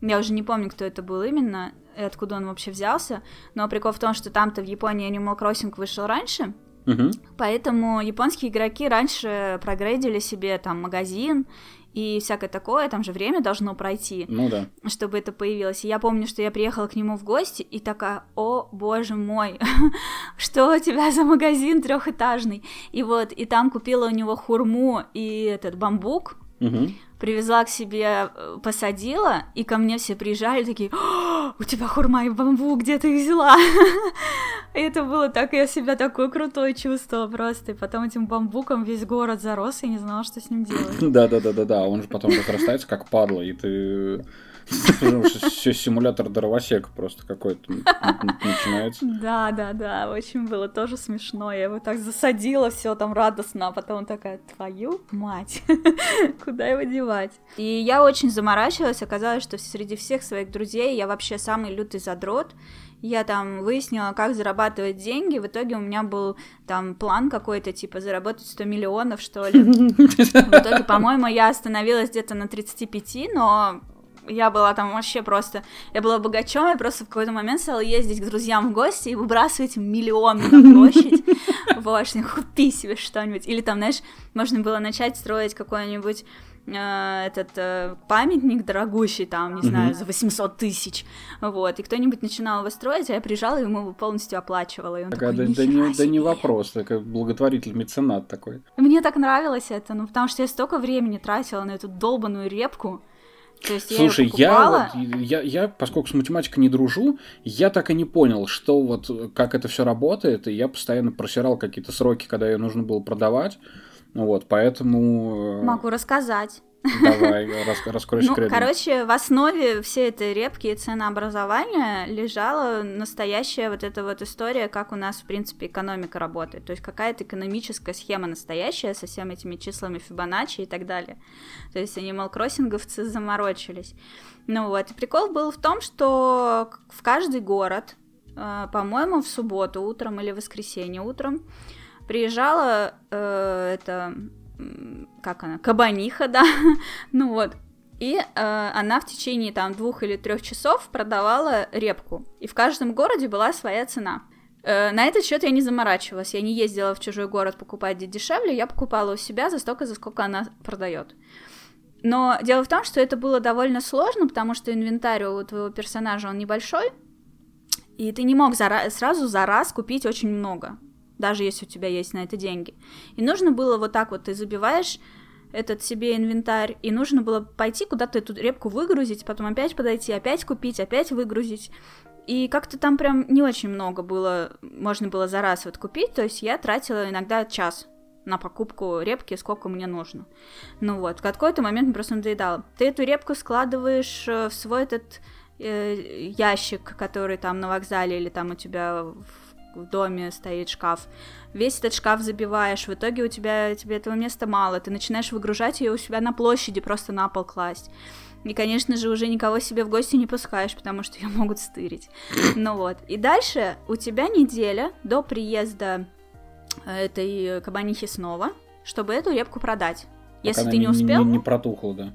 Я уже не помню, кто это был именно, и откуда он вообще взялся. Но прикол в том, что там-то в Японии Animal Crossing вышел раньше, Мгм. Поэтому японские игроки раньше прогрейдили себе там магазин и всякое такое, там же время должно пройти, Ну да. чтобы это появилось. И я помню, что я приехала к нему в гости и такая, о боже мой, что у тебя за магазин трехэтажный? И вот, и там купила у него хурму и этот бамбук, Мгм. привезла к себе, э, посадила, и ко мне все приезжали такие, «О, у тебя хурма и бамбук, где ты их взяла? И это было так, я себя такой крутой чувствовала просто, и потом этим бамбуком весь город зарос, и не знала, что с ним делать. Да, да, да, да, да. Он же потом разрастается как падла, и ты все симулятор дровосека просто какой-то начинается. Да, да, да, очень было тоже смешно. Я его так засадила, все там радостно, а потом такая, твою мать, куда его девать? И я очень заморачивалась, оказалось, что среди всех своих друзей я вообще самый лютый задрот. Я там выяснила, как зарабатывать деньги. В итоге у меня был там план какой-то, типа, заработать 100 миллионов, что ли. В итоге, по-моему, я остановилась где-то на 35, но я была там вообще просто... Я была богачом, я просто в какой-то момент стала ездить к друзьям в гости и выбрасывать им миллионы на площадь. Вот, купи себе что-нибудь. Или там, знаешь, можно было начать строить какой-нибудь э, этот э, памятник дорогущий, там, не знаю, Мгм. за 800 тысяч, вот, и кто-нибудь начинал его строить, а я приезжала и ему его полностью оплачивала, и он Такая, такой, да, да «Нихера не, да не себе». вопрос, такой благотворитель, меценат такой. Мне так нравилось это, ну, потому что я столько времени тратила на эту долбаную репку, то есть Слушай, я я, вот, я, я, поскольку с математикой не дружу, я так и не понял, что вот, как это все работает, и я постоянно просирал какие-то сроки, когда ее нужно было продавать, вот, поэтому... э, могу рассказать. Давай, рас- раскрой Ну, короче, в основе всей этой репки и ценообразования лежала настоящая вот эта вот история, как у нас, в принципе, экономика работает. То есть какая-то экономическая схема настоящая со всеми этими числами Фибоначчи и так далее. То есть Animal Кроссинговцы заморочились. Ну вот, и прикол был в том, что в каждый город, э, по-моему, в субботу утром или в воскресенье утром приезжала э, это как она, кабаниха, да, ну вот. И э, она в течение там двух или трех часов продавала репку. И в каждом городе была своя цена. Э, на этот счет я не заморачивалась. Я не ездила в чужой город покупать где дешевле, я покупала у себя за столько, за сколько она продает. Но дело в том, что это было довольно сложно, потому что инвентарь у твоего персонажа он небольшой, и ты не мог за ра- сразу за раз купить очень много, даже если у тебя есть на это деньги. И нужно было вот так вот, ты забиваешь этот себе инвентарь, и нужно было пойти куда-то эту репку выгрузить, потом опять подойти, опять купить, опять выгрузить. И как-то там прям не очень много было, можно было за раз вот купить, то есть я тратила иногда час на покупку репки, сколько мне нужно. Ну вот, в какой-то момент мне просто надоедало. Ты эту репку складываешь э, в свой этот э, ящик, который там на вокзале или там у тебя в, доме стоит шкаф. Весь этот шкаф забиваешь, в итоге у тебя тебе этого места мало, ты начинаешь выгружать ее у себя на площади, просто на пол класть. И, конечно же, уже никого себе в гости не пускаешь, потому что ее могут стырить. Ну вот. И дальше у тебя неделя до приезда э, этой кабанихи снова, чтобы эту репку продать. Если Пока ты она не успел, Не, не протухла, да.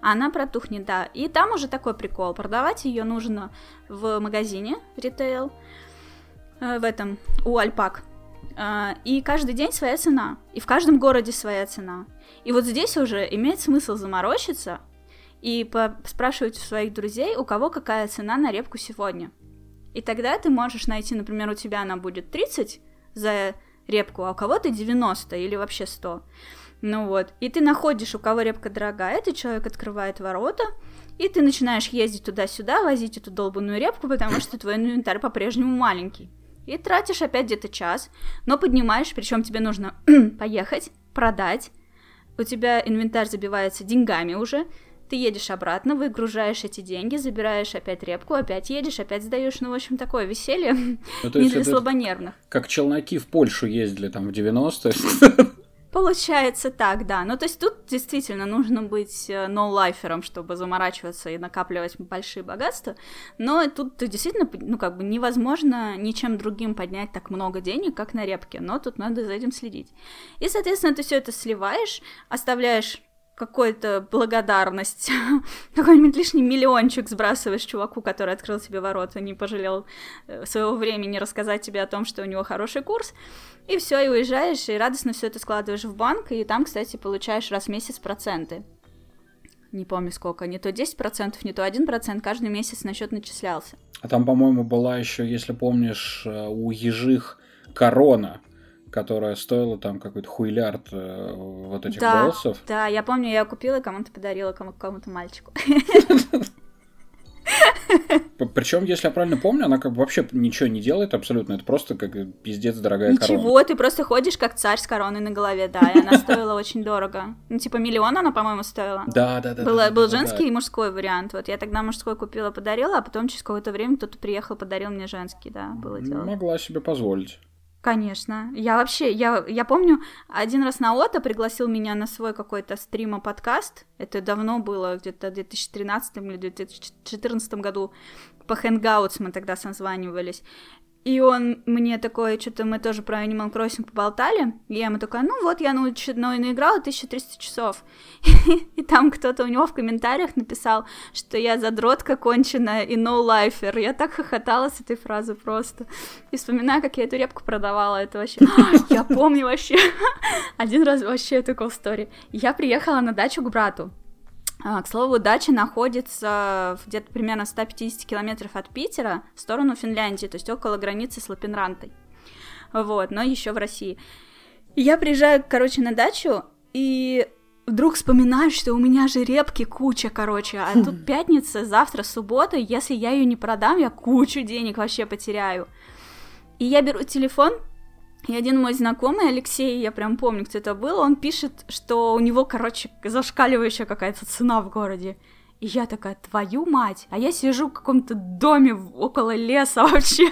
она протухнет, да. И там уже такой прикол. Продавать ее нужно в магазине ритейл, в этом, у Альпак. А, И каждый день своя цена. И в каждом городе своя цена. И вот здесь уже имеет смысл заморочиться и спрашивать у своих друзей, у кого какая цена на репку сегодня. И тогда ты можешь найти, например, у тебя она будет 30 за репку, а у кого-то 90 или вообще 100. Ну вот. И ты находишь, у кого репка дорогая, этот человек открывает ворота, и ты начинаешь ездить туда-сюда, возить эту долбанную репку, потому что твой инвентарь по-прежнему маленький. И тратишь опять где-то час, но поднимаешь, причем тебе нужно поехать, продать. У тебя инвентарь забивается деньгами уже. Ты едешь обратно, выгружаешь эти деньги, забираешь опять репку, опять едешь, опять сдаешь. Ну, в общем, такое веселье Ну, не для слабонервных. как челноки в Польшу ездили там в 90-е. Получается так, да. Ну, то есть тут действительно нужно быть э, ноу-лайфером, чтобы заморачиваться и накапливать большие богатства. Но тут действительно, ну, как бы невозможно ничем другим поднять так много денег, как на репке. Но тут надо за этим следить. И, соответственно, ты все это сливаешь, оставляешь какую-то благодарность, какой-нибудь лишний миллиончик сбрасываешь чуваку, который открыл себе ворота, не пожалел э, своего времени рассказать тебе о том, что у него хороший курс, и все, и уезжаешь, и радостно все это складываешь в банк, и там, кстати, получаешь раз в месяц проценты. Не помню сколько, не то 10%, не то 1%, каждый месяц на счет начислялся. А там, по-моему, была еще, если помнишь, э, у ежих корона, которая стоила там какой-то хуйлярд э, вот этих да, болсов. Да, я помню, я купила, кому-то подарила, кому- кому-то мальчику. Причем, если я правильно помню, она как бы вообще ничего не делает абсолютно. Это просто как пиздец дорогая Ничего, корона. ты просто ходишь как царь с короной на голове, да, и она стоила очень дорого. Ну, типа миллион она, по-моему, стоила. Да, да, да. Было, да, был да, женский да. и мужской вариант. Вот я тогда мужской купила, подарила, а потом через какое-то время кто-то приехал, подарил мне женский, да, было дело. Могла себе позволить. Конечно. Я вообще, я, я помню, один раз на Ото пригласил меня на свой какой-то стрима-подкаст. Это давно было, где-то в 2013 или 2014 году. По Hangouts мы тогда созванивались. И он мне такой, что-то мы тоже про Animal Crossing поболтали, и я ему такая, ну вот, я на очередной наиграла 1300 часов. И там кто-то у него в комментариях написал, что я задротка конченая и no-лайфер. Я так хохотала с этой фразы просто. И вспоминаю, как я эту репку продавала, это вообще... Я помню вообще. Один раз вообще cool story. Я приехала на дачу к брату. А, К слову, дача находится где-то примерно 150 километров от Питера в сторону Финляндии, то есть около границы с Лапинрантой. Вот, но еще в России. И я приезжаю, короче, на дачу, и вдруг вспоминаю, что у меня же репки куча, короче, а тут пятница, завтра суббота, если я ее не продам, я кучу денег вообще потеряю. И я беру телефон, и один мой знакомый, Алексей, я прям помню, кто это был, он пишет, что у него, короче, зашкаливающая какая-то цена в городе. И я такая, твою мать, а я сижу в каком-то доме около леса вообще.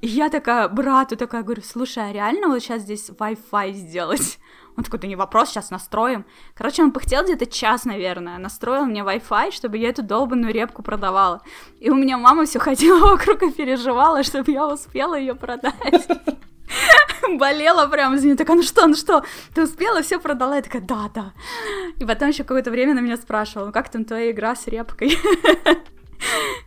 И я такая брату такая говорю, слушай, а реально вот сейчас здесь Wi-Fi сделать? Он такой, да не вопрос, сейчас настроим. Короче, он пыхтел где-то час, наверное, настроил мне Wi-Fi, чтобы я эту долбанную репку продавала. И у меня мама все ходила вокруг и переживала, чтобы я успела ее продать. Болела прям за нее, такая, ну что, ну что, ты успела, все продала? Я такая, да, да. И потом еще какое-то время на меня спрашивала, ну как там твоя игра с репкой?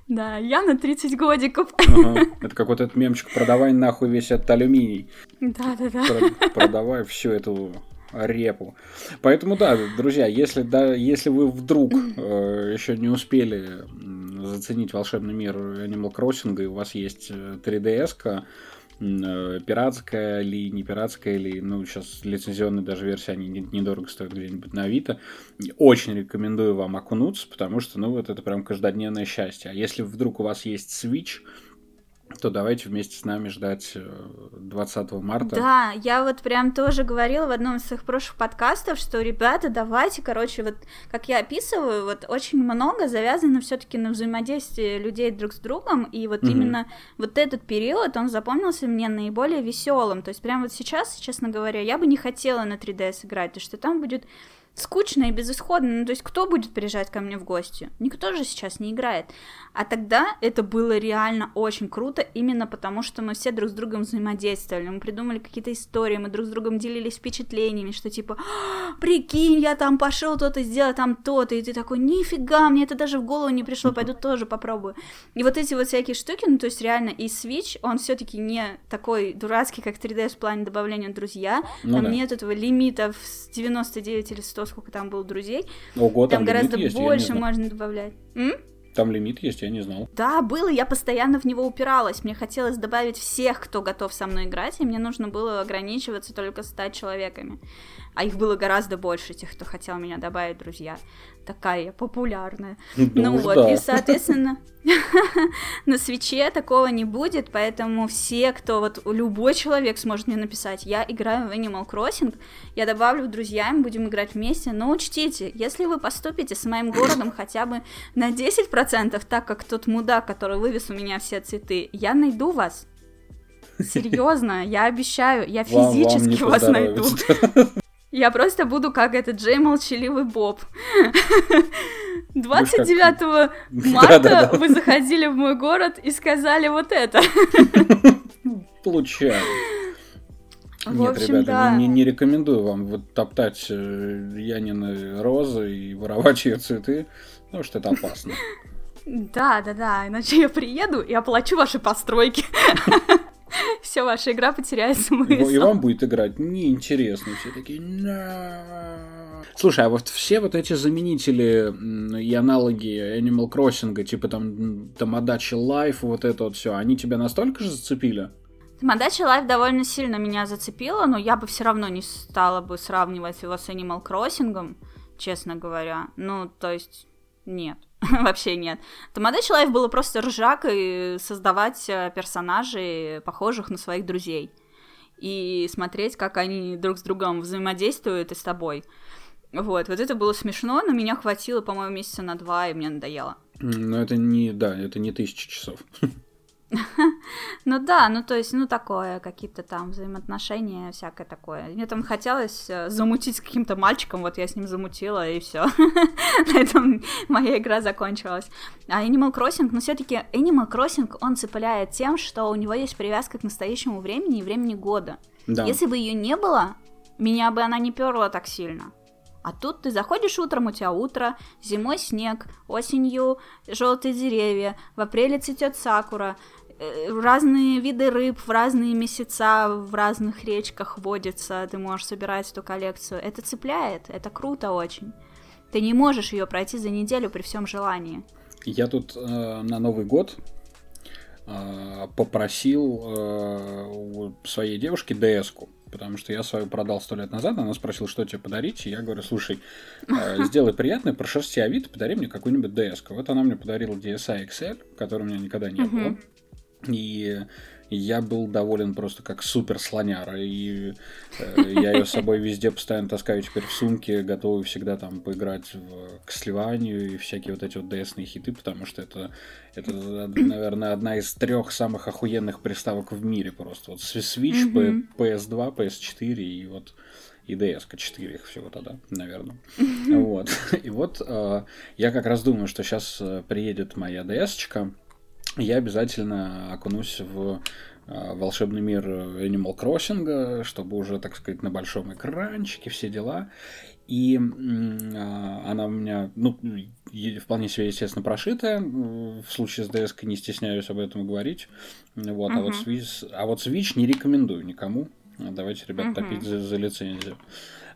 Да, я на 30 годиков. Ага. Это какой-то этот мемчик. Продавай нахуй весь этот алюминий. Да-да-да. Про- Продавай всю эту репу. Поэтому да, друзья, если да, если вы вдруг э, еще не успели заценить волшебный мир Animal Crossing, и у вас есть э, 3DS-ка, м, э, пиратская ли, не пиратская ли, ну, сейчас лицензионная даже версия, они не- недорого стоят где-нибудь на Авито. Очень рекомендую вам окунуться, потому что, ну, вот это прям каждодневное счастье. А если вдруг у вас есть Switch, то давайте вместе с нами ждать э, 20 марта. Да, я вот прям тоже говорила в одном из своих прошлых подкастов, что, ребята, давайте, короче, вот как я описываю, вот очень много завязано все-таки на взаимодействии людей друг с другом, и вот Мгм. именно вот этот период, он запомнился мне наиболее веселым. То есть прям вот сейчас, честно говоря, я бы не хотела на 3DS играть, потому что там будет скучно и безысходно. Ну, то есть, кто будет приезжать ко мне в гости? Никто же сейчас не играет. А тогда это было реально очень круто, именно потому что мы все друг с другом взаимодействовали. Мы придумали какие-то истории, мы друг с другом делились впечатлениями, что типа, «А, прикинь, я там пошел то-то сделать, там то-то, и ты такой, нифига, мне это даже в голову не пришло, пойду тоже попробую. И вот эти вот всякие штуки, ну, то есть реально и Switch, он все-таки не такой дурацкий, как 3DS в плане добавления друзья, Ну там да. нет этого лимита в 99 или 100, сколько там было друзей. Ого, Там, там, гораздо есть, больше можно добавлять. М? Там лимит есть, я не знал. Да, было, я постоянно в него упиралась. Мне хотелось добавить всех, кто готов со мной играть, и мне нужно было ограничиваться только 100 человеками. А их было гораздо больше, тех, кто хотел меня добавить, друзья. Такая я популярная. Ну уж вот, да. и, соответственно, на свече такого не будет, поэтому все, кто вот, любой человек сможет мне написать, я играю в Animal Crossing, я добавлю в друзья, мы будем играть вместе, но учтите, если вы поступите с моим городом хотя бы на 10%, так как тот мудак, который вывез у меня все цветы, я найду вас. Серьезно, я обещаю, я Вам- вам физически вас найду. Я просто буду как этот Джей Молчаливый Боб. 29 марта вы заходили в мой город и сказали вот это. Получаю. В Нет, общем, ребята, да. не, не рекомендую вам вот топтать э, Янины розы и воровать ее цветы, потому что это опасно. Да, да, да, иначе я приеду и оплачу ваши постройки. Все, ваша игра потеряет смысл. И вам будет играть неинтересно. Все такие... Слушай, а вот все вот эти заменители и аналоги Animal Crossing, типа там Тамадачи Life, вот это вот все, они тебя настолько же зацепили? Тамадачи Life довольно сильно меня зацепила, но я бы все равно не стала бы сравнивать его с Animal Crossing, честно говоря. Ну, то есть, нет. Вообще нет. Тамадачи Life было просто ржакой создавать э, персонажей, похожих на своих друзей. И смотреть, как они друг с другом взаимодействуют и с тобой. Вот, вот это было смешно, но меня хватило, по-моему, месяца на два, и мне надоело. Ну, это не, да, это не тысяча часов. Ну да, ну то есть, ну такое, какие-то там взаимоотношения, всякое такое. Мне там хотелось э, замутить с каким-то мальчиком, вот я с ним замутила, и все. На этом моя игра закончилась. А Animal Crossing, ну все-таки Animal Crossing, он цепляет тем, что у него есть привязка к настоящему времени и времени года. Да. Если бы ее не было, меня бы она не перла так сильно. А тут ты заходишь утром, у тебя утро, зимой снег, осенью желтые деревья, в апреле цветет сакура, разные виды рыб в разные месяца в разных речках водятся, ты можешь собирать эту коллекцию. Это цепляет, это круто очень. Ты не можешь ее пройти за неделю при всем желании. Я тут э, на Новый год э, попросил э, у своей девушки ДС-ку потому что я свою продал сто лет назад, она спросила, что тебе подарить, и я говорю, слушай, э, сделай приятное, прошерсти Авито, подари мне какую-нибудь DS. -ку. Вот она мне подарила DSi XL, который у меня никогда не было. И я был доволен просто как супер слоняра. И э, я ее с собой везде постоянно таскаю теперь в сумке, готовый всегда там поиграть в Ксливанию и всякие вот эти вот DS-ные хиты, потому что это, это, наверное, одна из трех самых охуенных приставок в мире просто. Вот Switch, mm-hmm. PS2, PS4 и вот и DS 4 их всего тогда, наверное. Вот. И вот э, я как раз думаю, что сейчас э, приедет моя DS-чка, я обязательно окунусь в а, волшебный мир Animal Crossing, чтобы уже, так сказать, на большом экранчике, все дела. И э, она у меня, ну, вполне себе, естественно, прошитая. В случае с DS не стесняюсь об этом говорить. Вот, uh-huh. а, вот Switch, а вот Switch не рекомендую никому. Давайте, ребят, uh-huh. топить за, за лицензию.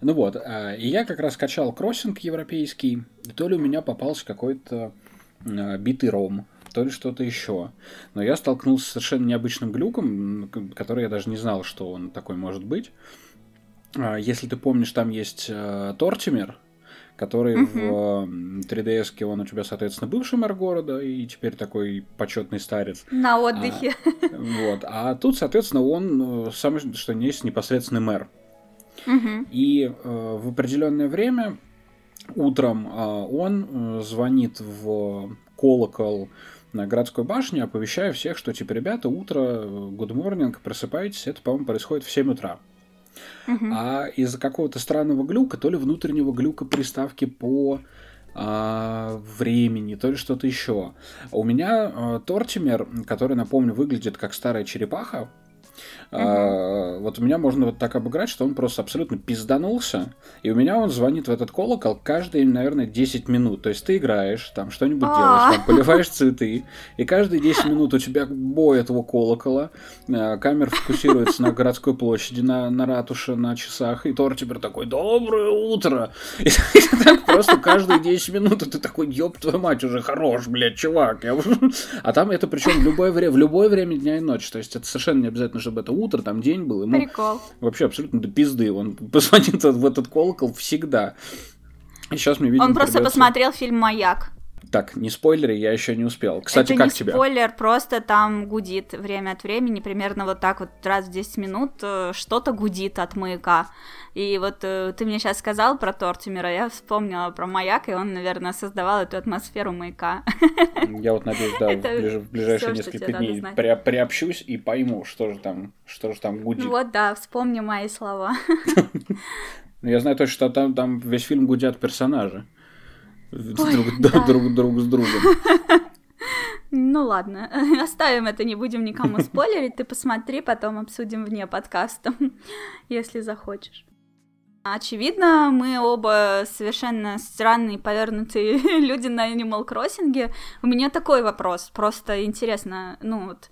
Ну вот, а, и я как раз качал кроссинг европейский, и то ли у меня попался какой-то а, битый ром то ли что-то еще. Но я столкнулся с совершенно необычным глюком, который я даже не знал, что он такой может быть. А, если ты помнишь, там есть э, Тортимер, который uh-huh. в 3DS он у тебя, соответственно, бывший мэр города и теперь такой почетный старец. На отдыхе. А, вот. А тут, соответственно, он э, самый, что не есть, непосредственный мэр. Uh-huh. И э, в определенное время утром э, он э, звонит в колокол на городской башне, оповещаю всех, что типа, ребята, утро, good morning, просыпайтесь, это, по-моему, происходит в 7 утра. Uh-huh. А из-за какого-то странного глюка, то ли внутреннего глюка приставки по а, времени, то ли что-то еще. У меня а, Тортимер, который, напомню, выглядит как старая черепаха, а, вот у меня можно вот так обыграть, что он просто абсолютно пизданулся, и у меня он звонит в этот колокол каждые, наверное, 10 минут. То есть ты играешь, там что-нибудь делаешь, там поливаешь цветы, и каждые 10 минут у тебя бой этого колокола, а, камера фокусируется на городской площади, на, на ратуше, на часах, и Тор теперь такой «Доброе утро!» И так просто каждые 10 минут ты такой «Ёб твою мать, уже хорош, блядь, чувак!» А там это причем в любое время, в любое время дня и ночи. То есть это совершенно не обязательно, чтобы это утро, там день был. Ему Прикол. Вообще абсолютно до пизды. Он позвонит в этот колокол всегда. И сейчас мне видимо, Он просто придется... посмотрел фильм «Маяк». Так, не спойлеры, я еще не успел. Кстати, Это как не тебя? спойлер, просто там гудит время от времени, примерно вот так вот раз в 10 минут э, что-то гудит от маяка. И вот э, ты мне сейчас сказал про Тортимера, я вспомнила про маяк, и он, наверное, создавал эту атмосферу маяка. Я вот надеюсь, да, в, ближ... в ближайшие всё, несколько дней при... приобщусь и пойму, что же там, что же там гудит. Ну вот, да, вспомни мои слова. Ну, я знаю точно, что там, там весь фильм гудят персонажи. Ой, друг, да. друг, друг с другом. Ну ладно, оставим это, не будем никому спойлерить. Ты посмотри, потом обсудим вне подкаста, если захочешь. Очевидно, мы оба совершенно странные, повернутые люди на Animal Crossing. У меня такой вопрос, просто интересно, ну вот,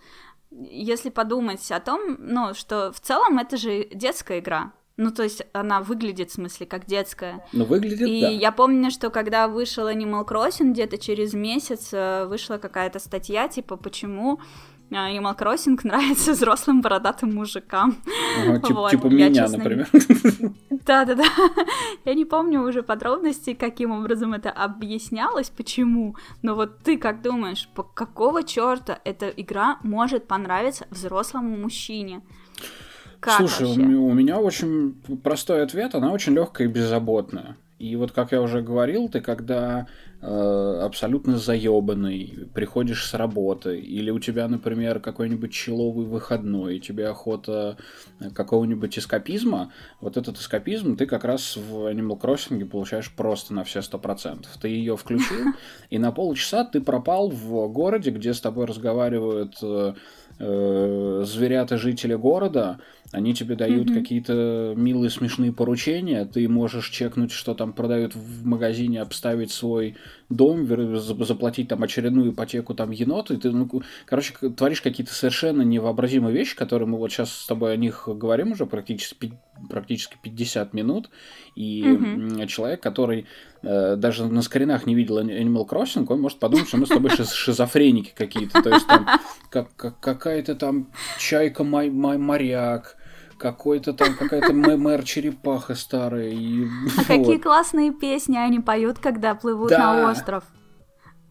если подумать о том, ну, что в целом это же детская игра, ну, то есть она выглядит, в смысле, как детская. Ну, выглядит, И да. я помню, что когда вышел Animal Crossing, где-то через месяц э, вышла какая-то статья, типа, почему э, Animal Crossing нравится взрослым бородатым мужикам. Ага, тип- Вот, Типа я, меня, честно, например. Да-да-да. Я не помню уже подробностей, каким образом это объяснялось, почему. Но вот ты как думаешь, по какого черта эта игра может понравиться взрослому мужчине? Как Слушай, у вообще? у меня очень простой ответ, она очень легкая и беззаботная. И вот, как я уже говорил, ты когда э, абсолютно заебанный, приходишь с работы, или у тебя, например, какой-нибудь человый выходной, и тебе охота э, какого-нибудь эскапизма, вот этот эскапизм ты как раз в Animal Crossing получаешь просто на все сто процентов. Ты ее включил, и на полчаса ты пропал в городе, где с тобой разговаривают э, э, зверята жители города, они тебе дают Мгм. какие-то милые смешные поручения, ты можешь чекнуть, что там продают в магазине, обставить свой дом, заплатить там очередную ипотеку там еноту, и ты, ну, короче, творишь какие-то совершенно невообразимые вещи, которые мы вот сейчас с тобой о них говорим уже практически, практически 50 минут, и м, человек, который э, даже на скринах не видел Ani- Animal Crossing, он может подумать, что мы с тобой шиз- шизофреники какие-то, то есть там как, как- какая-то там чайка май, май- моряк, какой-то там какая-то мэ- мэр черепаха старая. И, А какие вот. классные песни они поют, когда плывут Да. на остров.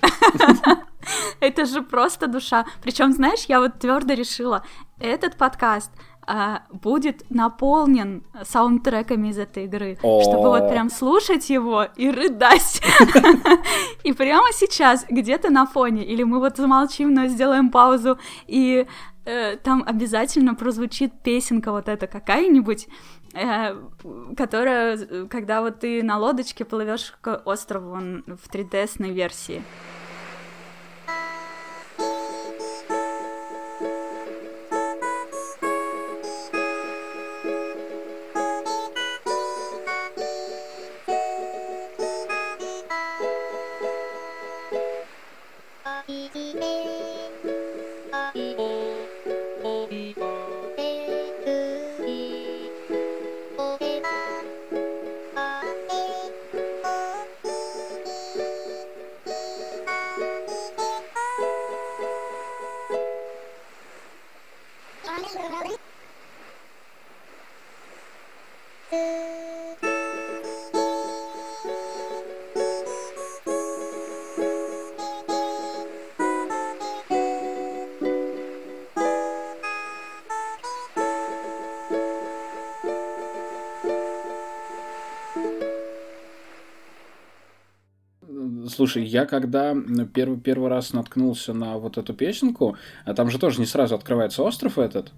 Это же просто душа. Причем, знаешь, я вот твердо решила, этот подкаст а, будет наполнен саундтреками из этой игры, чтобы вот прям слушать его и рыдать. И прямо сейчас где-то на фоне, или мы вот замолчим, но сделаем паузу, и э, там обязательно прозвучит песенка вот эта какая-нибудь, э, которая, э, когда вот ты на лодочке плывешь к острову он в 3DS версии. Слушай, я когда первый, первый раз наткнулся на вот эту песенку, а там же тоже не сразу открывается остров этот.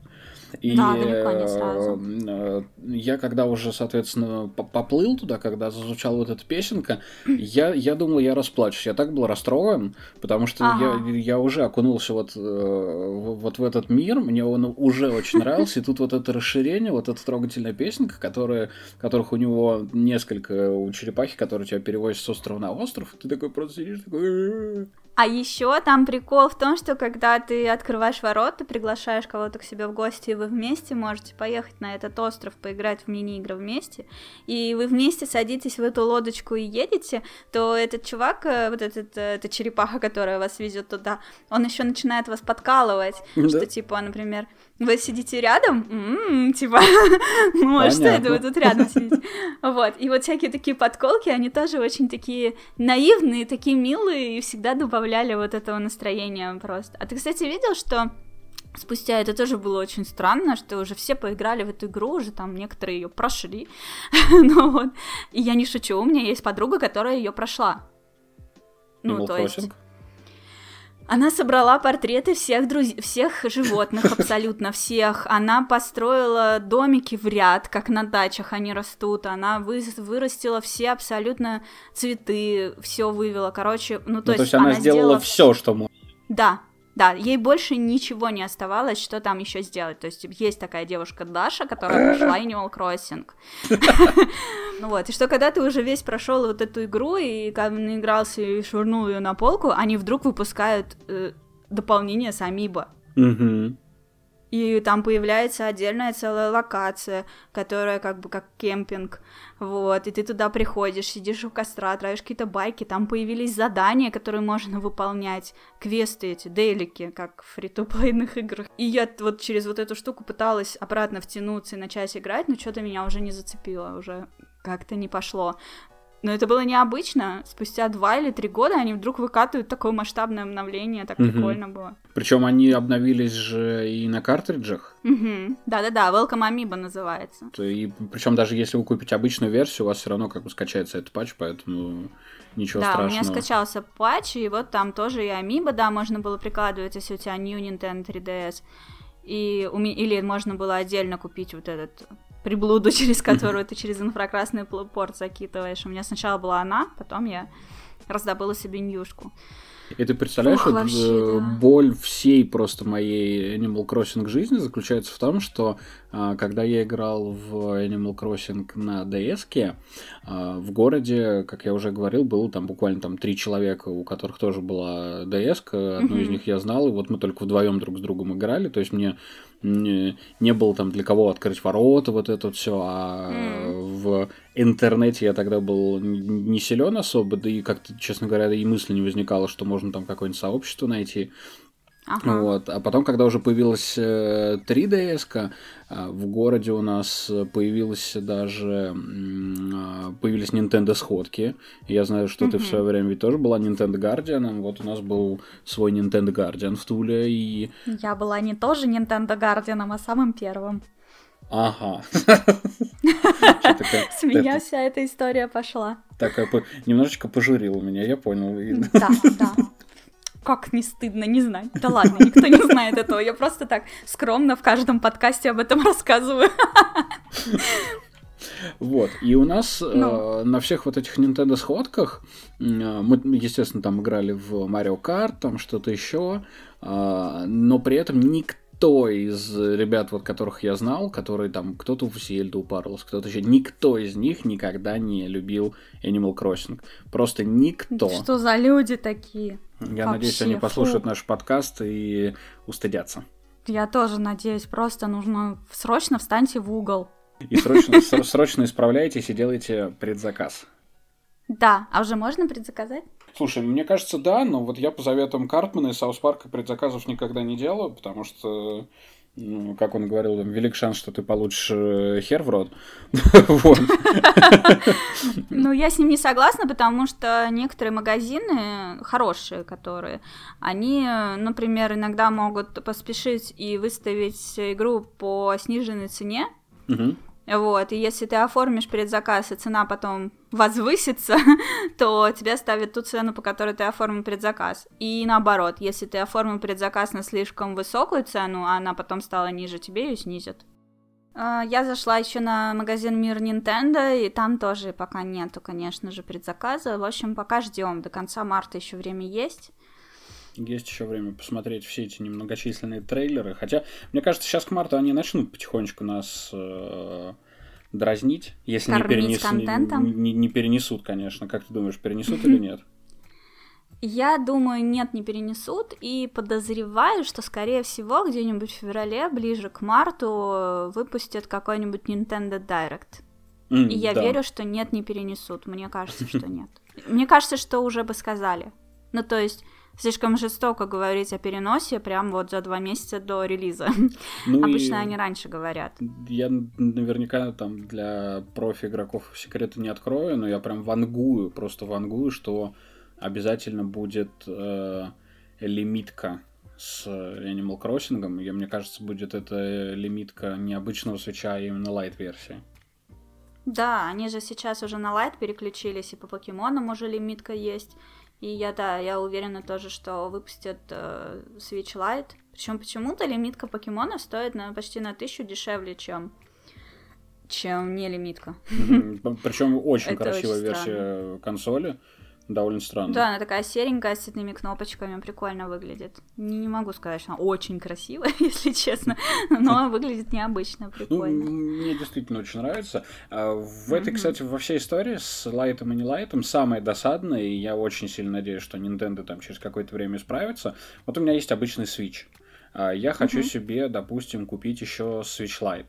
И Да, далеко не сразу. э, я когда уже, соответственно, по- поплыл туда, когда зазвучала вот эта песенка, я, я думал, я расплачусь. Я так был расстроен, потому что Ага. я, я уже окунулся вот, э, вот в этот мир, мне он уже очень нравился, и тут вот это расширение, вот эта трогательная песенка, которая, которых у него несколько у черепахи, которые тебя перевозят с острова на остров, ты такой просто сидишь, такой... А еще там прикол в том, что когда ты открываешь ворота, приглашаешь кого-то к себе в гости, и вы вместе можете поехать на этот остров, поиграть в мини-игры вместе, и вы вместе садитесь в эту лодочку и едете, то этот чувак, э, вот этот, э, эта черепаха, которая вас везет туда, он еще начинает вас подкалывать, Да. что типа, например, вы сидите рядом, м, типа, ну а что это вы тут рядом сидите? Вот, и вот всякие такие подколки, они тоже очень такие наивные, такие милые, и всегда добавляли вот этого настроения просто. А ты, кстати, видел, что спустя это тоже было очень странно, что уже все поиграли в эту игру, уже там некоторые ее прошли. ну вот, и я не шучу, у меня есть подруга, которая ее прошла. Ну, то есть... Она собрала портреты всех друз... всех животных, абсолютно всех. Она построила домики в ряд, как на дачах они растут. Она вы... вырастила все абсолютно цветы, все вывела. Короче, ну то, Ну, есть, она, сделала все, что можно. Да, да, ей больше ничего не оставалось, что там еще сделать. То есть есть такая девушка Даша, которая прошла Animal Crossing. Ну вот, и что когда ты уже весь прошел вот эту игру и как наигрался и швырнул ее на полку, они вдруг выпускают э, дополнение с Амибо. И там появляется отдельная целая локация, которая как бы как кемпинг, вот, и ты туда приходишь, сидишь у костра, травишь какие-то байки, там появились задания, которые можно выполнять, квесты эти, дейлики, как в фри играх. И я вот через вот эту штуку пыталась обратно втянуться и начать играть, но что-то меня уже не зацепило, уже как-то не пошло. Но это было необычно. Спустя два или три года они вдруг выкатывают такое масштабное обновление, так угу. прикольно было. Причем они обновились же и на картриджах. Угу. Да-да-да, Welcome Amiibo называется. И причем даже если вы купите обычную версию, у вас все равно как бы скачается этот патч, поэтому ничего да, страшного. Да, у меня скачался патч, и вот там тоже и Amiibo, да, можно было прикладывать, если у тебя New Nintendo 3DS. И, или можно было отдельно купить вот этот приблуду, через которую ты через инфракрасный порт закидываешь. У меня сначала была она, потом я раздобыла себе ньюшку. И ты представляешь, Ух, вот, вообще, э, да. боль всей просто моей Animal Crossing жизни заключается в том, что а, когда я играл в Animal Crossing на DS, а, в городе, как я уже говорил, было там буквально там три человека, у которых тоже была DS, одну mm-hmm. из них я знал, и вот мы только вдвоем друг с другом играли, то есть мне не, не было там для кого открыть ворота, вот это все, а mm. в интернете я тогда был не силен особо, да и как-то, честно говоря, и мысли не возникало, что можно там какое-нибудь сообщество найти. Ага. Вот. А потом, когда уже появилась 3DS, э, в городе у нас появилась даже а, появились Nintendo сходки. Я знаю, что угу. ты в свое время ведь тоже была Nintendo Guardian. Вот у нас был свой Nintendo Guardian в Туле. И... Я была не тоже Nintendo Guardian, а самым первым. Ага. С меня вся эта история пошла. Такая немножечко пожурила меня, я понял. Да, да как не стыдно не знать. Да ладно, никто не знает этого. Я просто так скромно в каждом подкасте об этом рассказываю. Вот, и у нас ну. э, на всех вот этих Nintendo сходках э, мы, естественно, там играли в Mario Kart, там что-то еще, э, но при этом никто никто из ребят, вот которых я знал, которые там, кто-то в Зельду упарился, кто-то еще, никто из них никогда не любил Animal Crossing. Просто никто. Что за люди такие? Я Вообще, надеюсь, они послушают фу. наш подкаст и устыдятся. Я тоже надеюсь, просто нужно срочно встаньте в угол. И срочно, срочно исправляйтесь и делайте предзаказ. Да, а уже можно предзаказать? Слушай, мне кажется, да, но вот я по заветам Картмана и Саус Парка предзаказов никогда не делаю, потому что ну, как он говорил, там, велик шанс, что ты получишь э, хер в рот. Ну, я с ним не согласна, потому что некоторые магазины хорошие, которые, они, например, иногда могут поспешить и выставить игру по сниженной цене, вот, и если ты оформишь предзаказ, и цена потом возвысится, то тебе ставят ту цену, по которой ты оформил предзаказ. И наоборот, если ты оформил предзаказ на слишком высокую цену, а она потом стала ниже, тебе ее снизят. А, я зашла еще на магазин Мир Nintendo, и там тоже пока нету, конечно же, предзаказа. В общем, пока ждем. До конца марта еще время есть есть еще время посмотреть все эти немногочисленные трейлеры. Хотя, мне кажется, сейчас к марту они начнут потихонечку нас э, дразнить, если не, перенес... не, не, не перенесут, конечно. Как ты думаешь, перенесут или нет? Я думаю, нет, не перенесут, и подозреваю, что, скорее всего, где-нибудь в феврале, ближе к марту, выпустят какой-нибудь Nintendo Direct. Mm, и я да. верю, что нет, не перенесут. Мне кажется, что нет. Мне кажется, что уже бы сказали. Ну, то есть, слишком жестоко говорить о переносе прям вот за два месяца до релиза. Ну Обычно они раньше говорят. Я наверняка там для профи-игроков секреты не открою, но я прям вангую, просто вангую, что обязательно будет э, лимитка с Animal Crossing. И мне кажется, будет это лимитка не обычного свеча, а именно лайт-версии. Да, они же сейчас уже на лайт переключились, и по покемонам уже лимитка есть. И я, да, я уверена тоже, что выпустят э, Switch Lite. Причем почему-то лимитка покемона стоит на, почти на тысячу дешевле, чем чем не лимитка. Причем очень красивая версия консоли. Довольно странно. Да, она такая серенькая, с цветными кнопочками, прикольно выглядит. Не, не могу сказать, что она очень красивая, если честно, но выглядит необычно, Ну, прикольно. мне действительно очень нравится. А В этой, кстати, во всей истории с лайтом и не лайтом самое досадное, и я очень сильно надеюсь, что Nintendo там через какое-то время исправится. Вот у меня есть обычный Switch. А Я хочу себе, допустим, купить еще Switch Lite.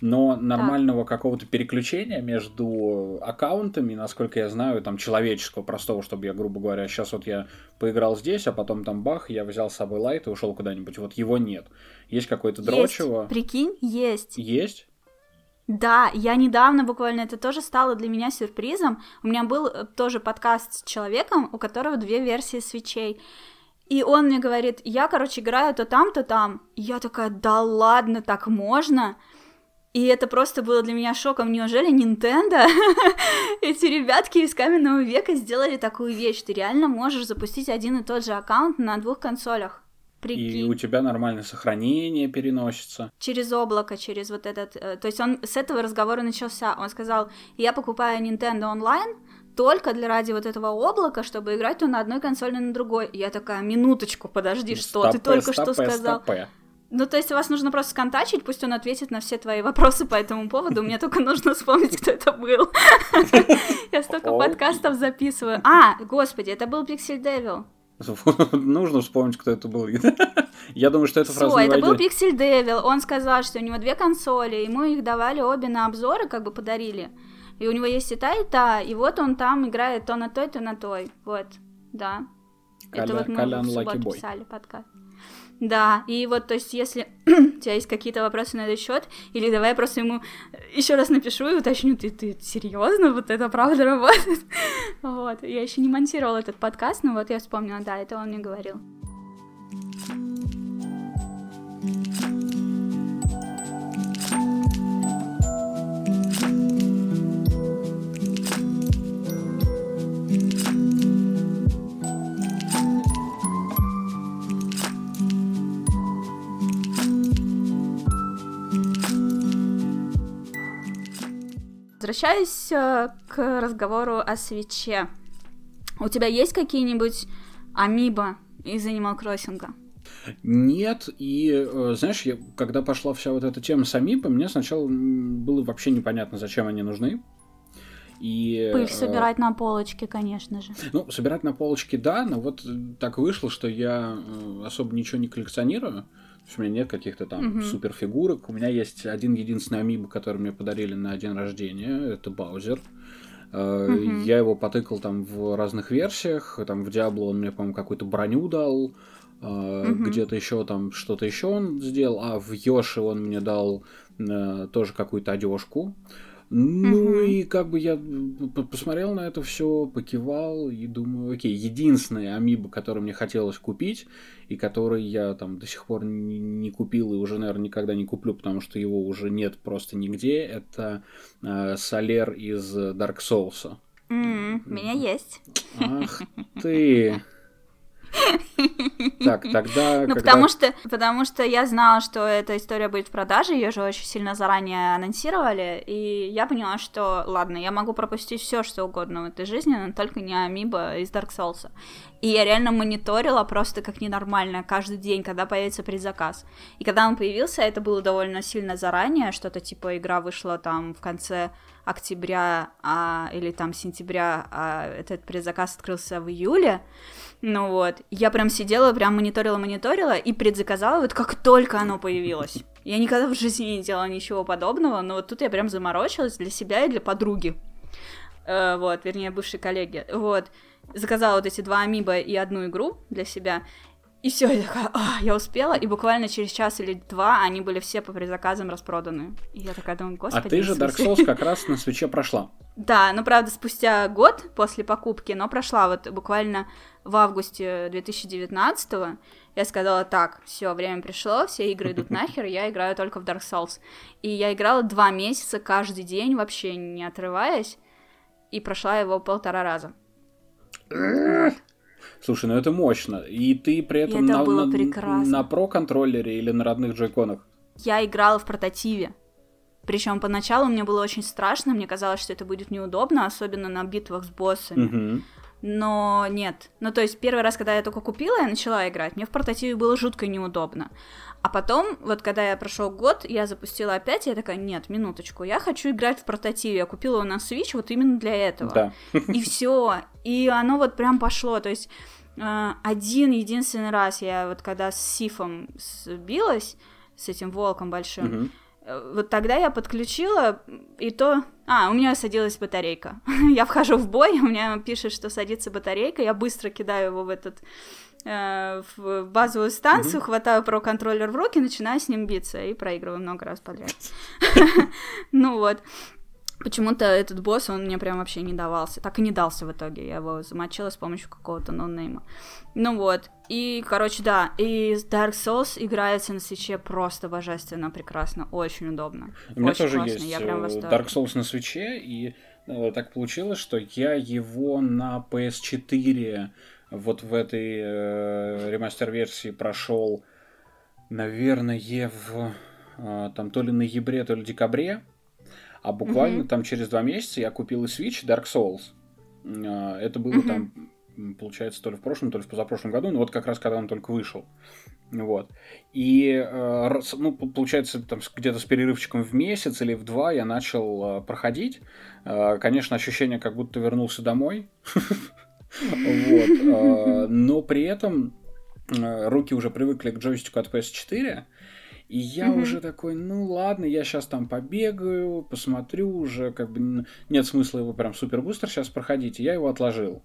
Но нормального какого-то переключения между аккаунтами, насколько я знаю, там человеческого, простого, чтобы я, грубо говоря, сейчас вот я поиграл здесь, а потом там бах, я взял с собой лайт и ушел куда-нибудь. Вот его нет. Есть какой-то Есть, дрочево. прикинь, есть. Есть? Да, я недавно буквально, это тоже стало для меня сюрпризом. У меня был э, тоже подкаст с человеком, у которого две версии свечей. И он мне говорит, я, короче, играю то там, то там. И я такая, да ладно, так можно? И это просто было для меня шоком. Неужели Nintendo, эти ребятки из каменного века сделали такую вещь? Ты реально можешь запустить один и тот же аккаунт на двух консолях. И Прикинь. у тебя нормальное сохранение переносится. через облако, через вот этот... э, То есть он с этого разговора начался. Он сказал, я покупаю Nintendo Online только для ради вот этого облака, чтобы играть то на одной консоли, на другой. И Я такая, минуточку, подожди, что ты Стопэ, только что стопэ, сказал? стопэ. Ну, то есть вас нужно просто сконтачить, пусть он ответит на все твои вопросы по этому поводу. Мне только нужно вспомнить, кто это был. Я столько подкастов записываю. А, господи, это был Pixel Devil. Нужно вспомнить, кто это был. Я думаю, что это фраза Все, это был. Pixel Devil. Он сказал, что у него две консоли, ему их давали обе на обзоры, как бы подарили. И у него есть и та, и та. И вот он там играет то на той, то на той. Вот, да. это вот мы в субботу писали подкаст. Да, и вот, то есть, если у тебя есть какие-то вопросы на этот счет, или давай я просто ему еще раз напишу и уточню, ты, ты серьезно, вот это правда работает? Вот, я еще не монтировала этот подкаст, но вот я вспомнила, да, это он мне говорил. Возвращаясь э, к разговору о свече. У тебя есть какие-нибудь амибо из Animal Crossing? Нет, и э, знаешь, я, когда пошла вся вот эта тема с амипом, мне сначала было вообще непонятно, зачем они нужны. И, Пыль э, собирать на полочке, конечно же. Ну, собирать на полочке, да, но вот э, так вышло, что я э, особо ничего не коллекционирую. У меня нет каких-то там Мгм. суперфигурок. У меня есть один единственный амибо, который мне подарили на день рождения. Это Баузер. Мгм. Я его потыкал там в разных версиях. Там в Диабло он мне, по-моему, какую-то броню дал. Мгм. Где-то еще там что-то еще он сделал. А в Йоши он мне дал э, тоже какую-то одежку. Ну Мгм. и как бы я посмотрел на это все, покивал и думаю, окей, единственный амибо, который мне хотелось купить, и который я там до сих пор не, не купил и уже, наверное, никогда не куплю, потому что его уже нет просто нигде, это э, Солер из Dark Souls. У меня есть. Ах ты! Так, тогда... Ну, когда- потому что, потому что я знала, что эта история будет в продаже, ее же очень сильно заранее анонсировали, и я поняла, что, ладно, я могу пропустить все, что угодно в этой жизни, но только не Амиба из Dark Souls. И я реально мониторила просто как ненормальная каждый день, когда появится предзаказ. И когда он появился, это было довольно сильно заранее, что-то типа игра вышла там в конце октября а, или там сентября, а этот предзаказ открылся в июле. Ну вот, я прям сидела, прям мониторила-мониторила и предзаказала вот как только оно появилось. Я никогда в жизни не делала ничего подобного, но вот тут я прям заморочилась для себя и для подруги. Э, вот, вернее, бывшей коллеги. Вот, заказала вот эти два амиба и одну игру для себя. И все, я такая, «А, я успела, и буквально через час или два они были все по предзаказам распроданы. И я такая думаю, А господи. ты же Dark смысле?» Souls как раз на свече прошла. Да, ну правда, спустя год после покупки, но прошла вот буквально в августе 2019 я сказала, так, все, время пришло, все игры идут нахер, я играю только в Dark Souls. И я играла два месяца каждый день, вообще не отрываясь, и прошла его полтора раза. Слушай, ну это мощно. И ты при этом это на, на- на про-контроллере или на родных джойконах? Я играла в портативе. Причем поначалу мне было очень страшно, мне казалось, что это будет неудобно, особенно на битвах с боссами. Мгм. Но нет. Ну, то есть, первый раз, когда я только купила, я начала играть, мне в портативе было жутко неудобно. А потом, вот когда я прошел год, я запустила опять, и я такая, нет, минуточку, я хочу играть в портативе. Я купила его на Switch вот именно для этого. Да. И все. И оно вот прям пошло. То есть э, один единственный раз я вот когда с Сифом сбилась, с этим волком большим, Мгм. Вот тогда я подключила, и то... А, у меня садилась батарейка. я вхожу в бой, у меня пишет, что садится батарейка, я быстро кидаю его в этот э, в базовую станцию, хватаю про-контроллер в руки, начинаю с ним биться и проигрываю много раз подряд. ну вот. Почему-то этот босс, он мне прям вообще не давался. Так и не дался в итоге. Я его замочила с помощью какого-то ноннейма. Ну вот. И, короче, да. И Dark Souls играется на свече просто божественно, прекрасно. Очень удобно. У меня Очень тоже классно, есть я прям э. Dark Souls на свече, и э, так получилось, что я его на PS4 вот в этой э, ремастер-версии прошел, наверное, в э, там то ли ноябре, то ли декабре, а буквально Мгм. там через два месяца я купил и Switch и Dark Souls. Э, Это было Мгм. там, получается, то ли в прошлом, то ли в позапрошлом году, ну вот как раз когда он только вышел. Вот. И, э, ну, получается, там где-то с перерывчиком в месяц или в два я начал э, проходить. Э, Конечно, ощущение, как будто вернулся домой. Вот. Но при этом руки уже привыкли к джойстику от PS4. И я Мгм. уже такой, ну ладно, я сейчас там побегаю, посмотрю уже, как бы нет смысла его прям супер быстро сейчас проходить. И я его отложил.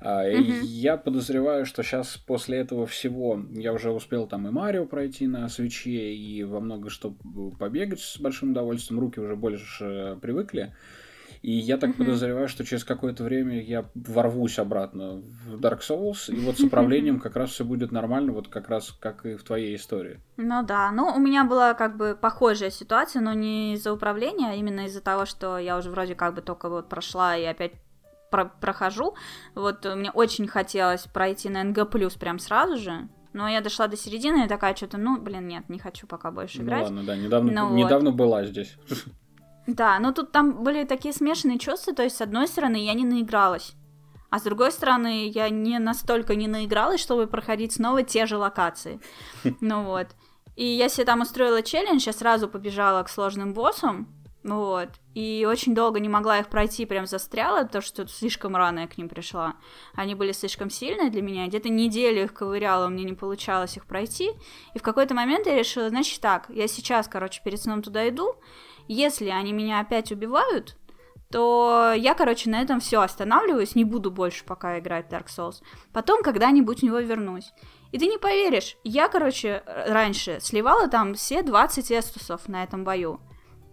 Мгм. Я подозреваю, что сейчас после этого всего я уже успел там и Марио пройти на свече, и во много что побегать с большим удовольствием. Руки уже больше привыкли. И я так Мгм. подозреваю, что через какое-то время я ворвусь обратно в Dark Souls, и вот с управлением как раз все будет нормально, вот как раз как и в твоей истории. Ну да, ну у меня была как бы похожая ситуация, но не из-за управления, а именно из-за того, что я уже вроде как бы только вот прошла и опять про- прохожу. Вот мне очень хотелось пройти на НГ прям сразу же, но я дошла до середины и такая что-то, ну блин, нет, не хочу пока больше Ну играть. ладно, да, недавно, Ну вот. недавно была здесь. Да, но тут там были такие смешанные чувства, то есть с одной стороны я не наигралась, а с другой стороны я не настолько не наигралась, чтобы проходить снова те же локации. Ну вот. И я себе там устроила челлендж, я сразу побежала к сложным боссам, вот, и очень долго не могла их пройти, прям застряла, потому что слишком рано я к ним пришла. Они были слишком сильные для меня, где-то неделю их ковыряла, у меня не получалось их пройти, и в какой-то момент я решила, значит так, я сейчас, короче, перед сном туда иду, если они меня опять убивают, то я, короче, на этом все останавливаюсь, не буду больше пока играть Dark Souls. Потом когда-нибудь в него вернусь. И ты не поверишь, я, короче, раньше сливала там все 20 эстусов на этом бою.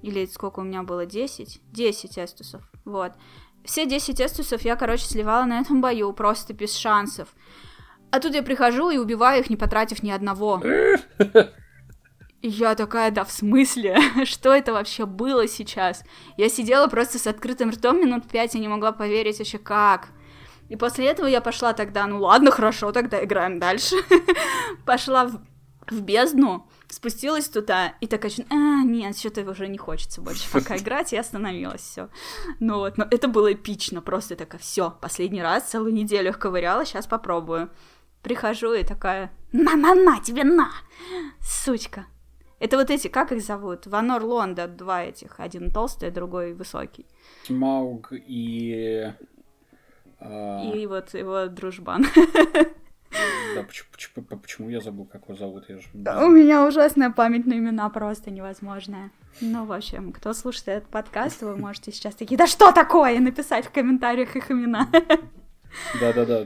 Или сколько у меня было, 10? 10 эстусов, вот. Все 10 эстусов я, короче, сливала на этом бою, просто без шансов. А тут я прихожу и убиваю их, не потратив ни одного. И я такая, да в смысле? Что это вообще было сейчас? Я сидела просто с открытым ртом минут пять и не могла поверить вообще как. И после этого я пошла тогда, ну ладно, хорошо, тогда играем дальше. Пошла в, в бездну, спустилась туда и такая, а, нет, что-то уже не хочется больше пока играть, и остановилась, все. Ну вот, но это было эпично, просто такая, все, последний раз, целую неделю их ковыряла, сейчас попробую. Прихожу и такая, на-на-на, тебе на, сучка. Это вот эти, как их зовут? Ванор Лонда, два этих. Один толстый, другой высокий. Смауг и... а, И вот его дружбан. Да, почему, почему, почему я забыл, как его зовут? Я же... У меня ужасная память на имена, просто невозможная. Ну, в общем, кто слушает этот подкаст, вы можете сейчас такие, да что такое, написать в комментариях их имена. Да-да-да.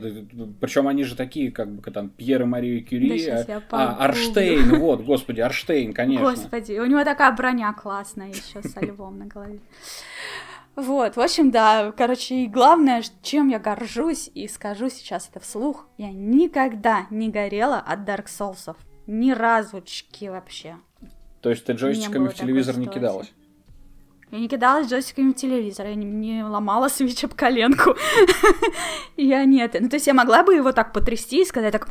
Причем они же такие, как бы там Пьер и Мария Кюри. Да а, погуглю. Арштейн, вот, господи, Арштейн, конечно. Господи, у него такая броня классная еще со львом на голове. Вот, в общем, да, короче, и главное, чем я горжусь и скажу сейчас это вслух, я никогда не горела от Dark Souls. Ни разучки вообще. То есть ты джойстиками в телевизор не кидалась? Я не кидалась джойстиками в телевизор, я не, не ломала свич об коленку. Я нет. Ну, то есть я могла бы его так потрясти и сказать так...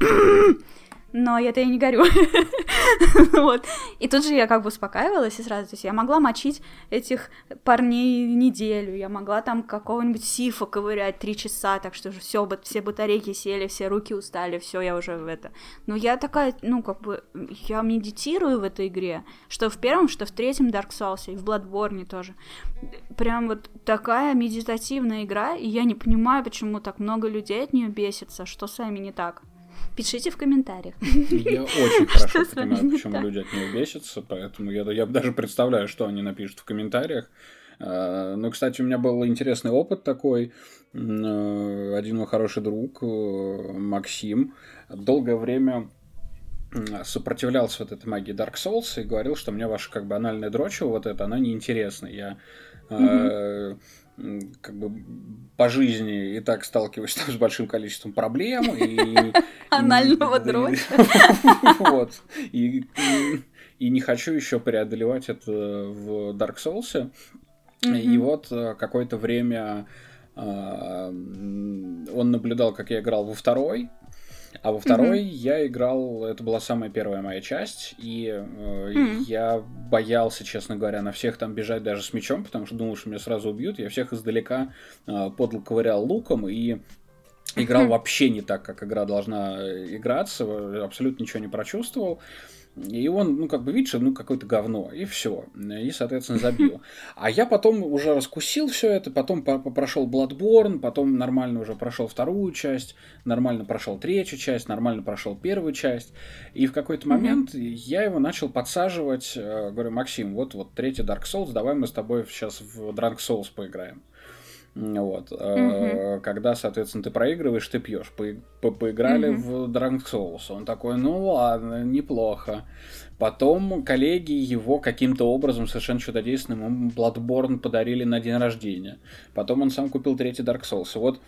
но это я не горю. вот. И тут же я как бы успокаивалась и сразу, то есть я могла мочить этих парней неделю, я могла там какого-нибудь сифа ковырять три часа, так что все, все батарейки сели, все руки устали, все, я уже в это. Но я такая, ну, как бы, я медитирую в этой игре, что в первом, что в третьем Dark Souls, и в Bloodborne тоже. Прям вот такая медитативная игра, и я не понимаю, почему так много людей от нее бесится, что с вами не так. Пишите в комментариях. Я очень хорошо понимаю, почему люди от нее бесятся, поэтому я, я даже представляю, что они напишут в комментариях. А, ну, кстати, у меня был интересный опыт такой. Э, один мой хороший друг, э, Максим, долгое время сопротивлялся вот этой магии Dark Souls и говорил, что мне ваша как бы анальная дрочева вот это, она неинтересна. Я mm-hmm как бы по жизни и так сталкиваюсь там, с большим количеством проблем. И, Анального дроча. Вот. И, и не хочу еще преодолевать это в Dark Souls. И вот э, какое-то время а, он наблюдал, как я играл во второй, а во второй mm-hmm. я играл, это была самая первая моя часть, и э, mm-hmm. я боялся, честно говоря, на всех там бежать даже с мечом, потому что думал, что меня сразу убьют. Я всех издалека э, подло ковырял луком и играл mm-hmm. вообще не так, как игра должна э, играться, абсолютно ничего не прочувствовал. И он, ну, как бы, видишь, ну, какое-то говно, и все. И, соответственно, забил. А я потом уже раскусил все это, потом прошел Bloodborne, потом нормально уже прошел вторую часть, нормально прошел третью часть, нормально прошел первую часть. И в какой-то момент mm-hmm. я его начал подсаживать, э, говорю, Максим, вот, вот третий Dark Souls, давай мы с тобой сейчас в Drunk Souls поиграем. Вот. Угу. Когда, соответственно, ты проигрываешь, ты пьешь. По по поиграли угу. в Drunk Souls. Он такой, ну ладно, неплохо. Потом коллеги его каким-то образом совершенно чудодейственным ему Bloodborne подарили на день рождения. Потом он сам купил третий Dark Souls. И вот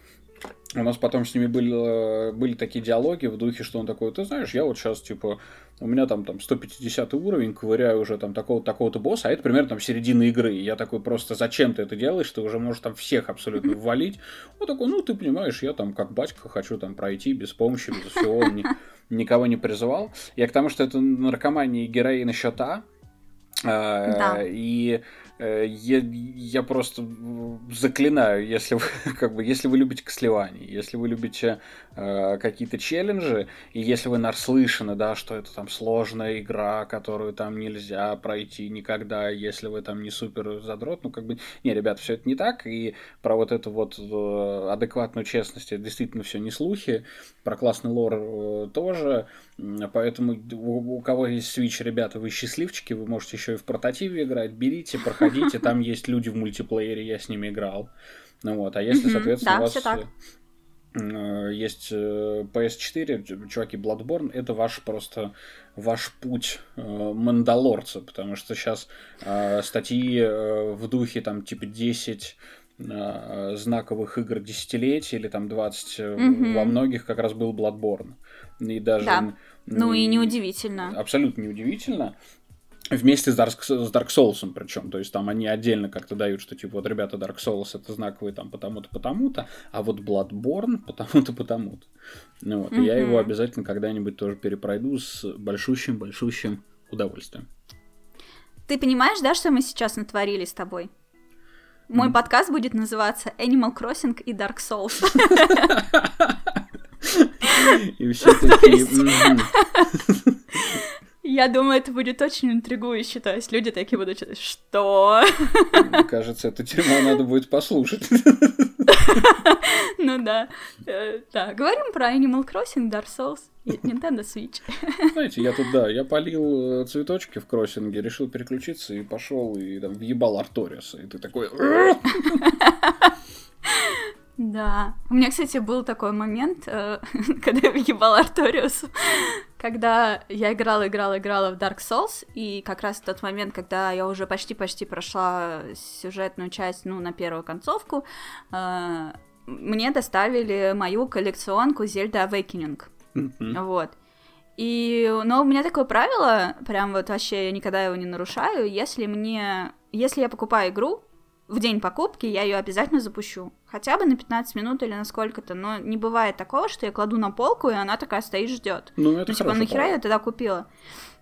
у нас потом с ними были, были такие диалоги в духе, что он такой, ты знаешь, я вот сейчас, типа, у меня там, там 150 уровень, ковыряю уже там такого-то такого босса, а это примерно там середина игры. И я такой, просто зачем ты это делаешь, ты уже можешь там всех абсолютно ввалить. Он такой, ну, ты понимаешь, я там как батька хочу там пройти без помощи, без всего, ни, никого не призывал. Я к тому, что это наркомания и героина счета, да. И Э, я, я просто заклинаю, если вы, как бы, если вы любите кослевание, если вы любите э, какие-то челленджи, и если вы наслышаны, да, что это там сложная игра, которую там нельзя пройти никогда, если вы там не супер задрот, ну как бы, не, ребята, все это не так, и про вот эту вот э, адекватную честность, это действительно все не слухи, про классный лор э, тоже, поэтому у, у кого есть Switch, ребята, вы счастливчики, вы можете еще и в портативе играть, берите, проходите там есть люди в мультиплеере, я с ними играл. Ну вот, а если, соответственно, у вас э, есть э, PS4, чуваки, Bloodborne, это ваш просто ваш путь э, мандалорца, потому что сейчас статьи в духе там типа 10 знаковых игр десятилетий или там 20 mm-hmm. во многих как раз был Bloodborne. И даже... Да. Ну и неудивительно. Абсолютно неудивительно вместе с Dark, с Dark Souls, причем, то есть там они отдельно как-то дают, что типа вот ребята Dark Souls это знаковый там потому-то, потому-то, а вот Bloodborne потому-то, потому-то. Ну вот, mm-hmm. я его обязательно когда-нибудь тоже перепройду с большущим-большущим удовольствием. Ты понимаешь, да, что мы сейчас натворили с тобой? Мой mm. подкаст будет называться Animal Crossing и Dark Souls. И все такие... Я думаю, это будет очень интригующе. То есть люди такие будут читать, что? Кажется, это тема надо будет послушать. Ну да. Э, да, говорим про Animal Crossing, Dark Souls и Nintendo Switch. Знаете, я тут, да, я полил э, цветочки в кроссинге, решил переключиться и пошел и там въебал Арториса. И ты такой... Да. У меня, кстати, был такой момент, э, когда я въебала Арториусу, когда я играла, играла, играла в Dark Souls, и как раз в тот момент, когда я уже почти-почти прошла сюжетную часть, ну, на первую концовку, э, мне доставили мою коллекционку Zelda Awakening. Mm-hmm. Вот. И, но у меня такое правило, прям вот вообще я никогда его не нарушаю, если мне, если я покупаю игру, в день покупки я ее обязательно запущу. Хотя бы на 15 минут или на сколько-то. Но не бывает такого, что я кладу на полку, и она такая стоит, ждет. Ну, это ну, типа, нахера я тогда купила?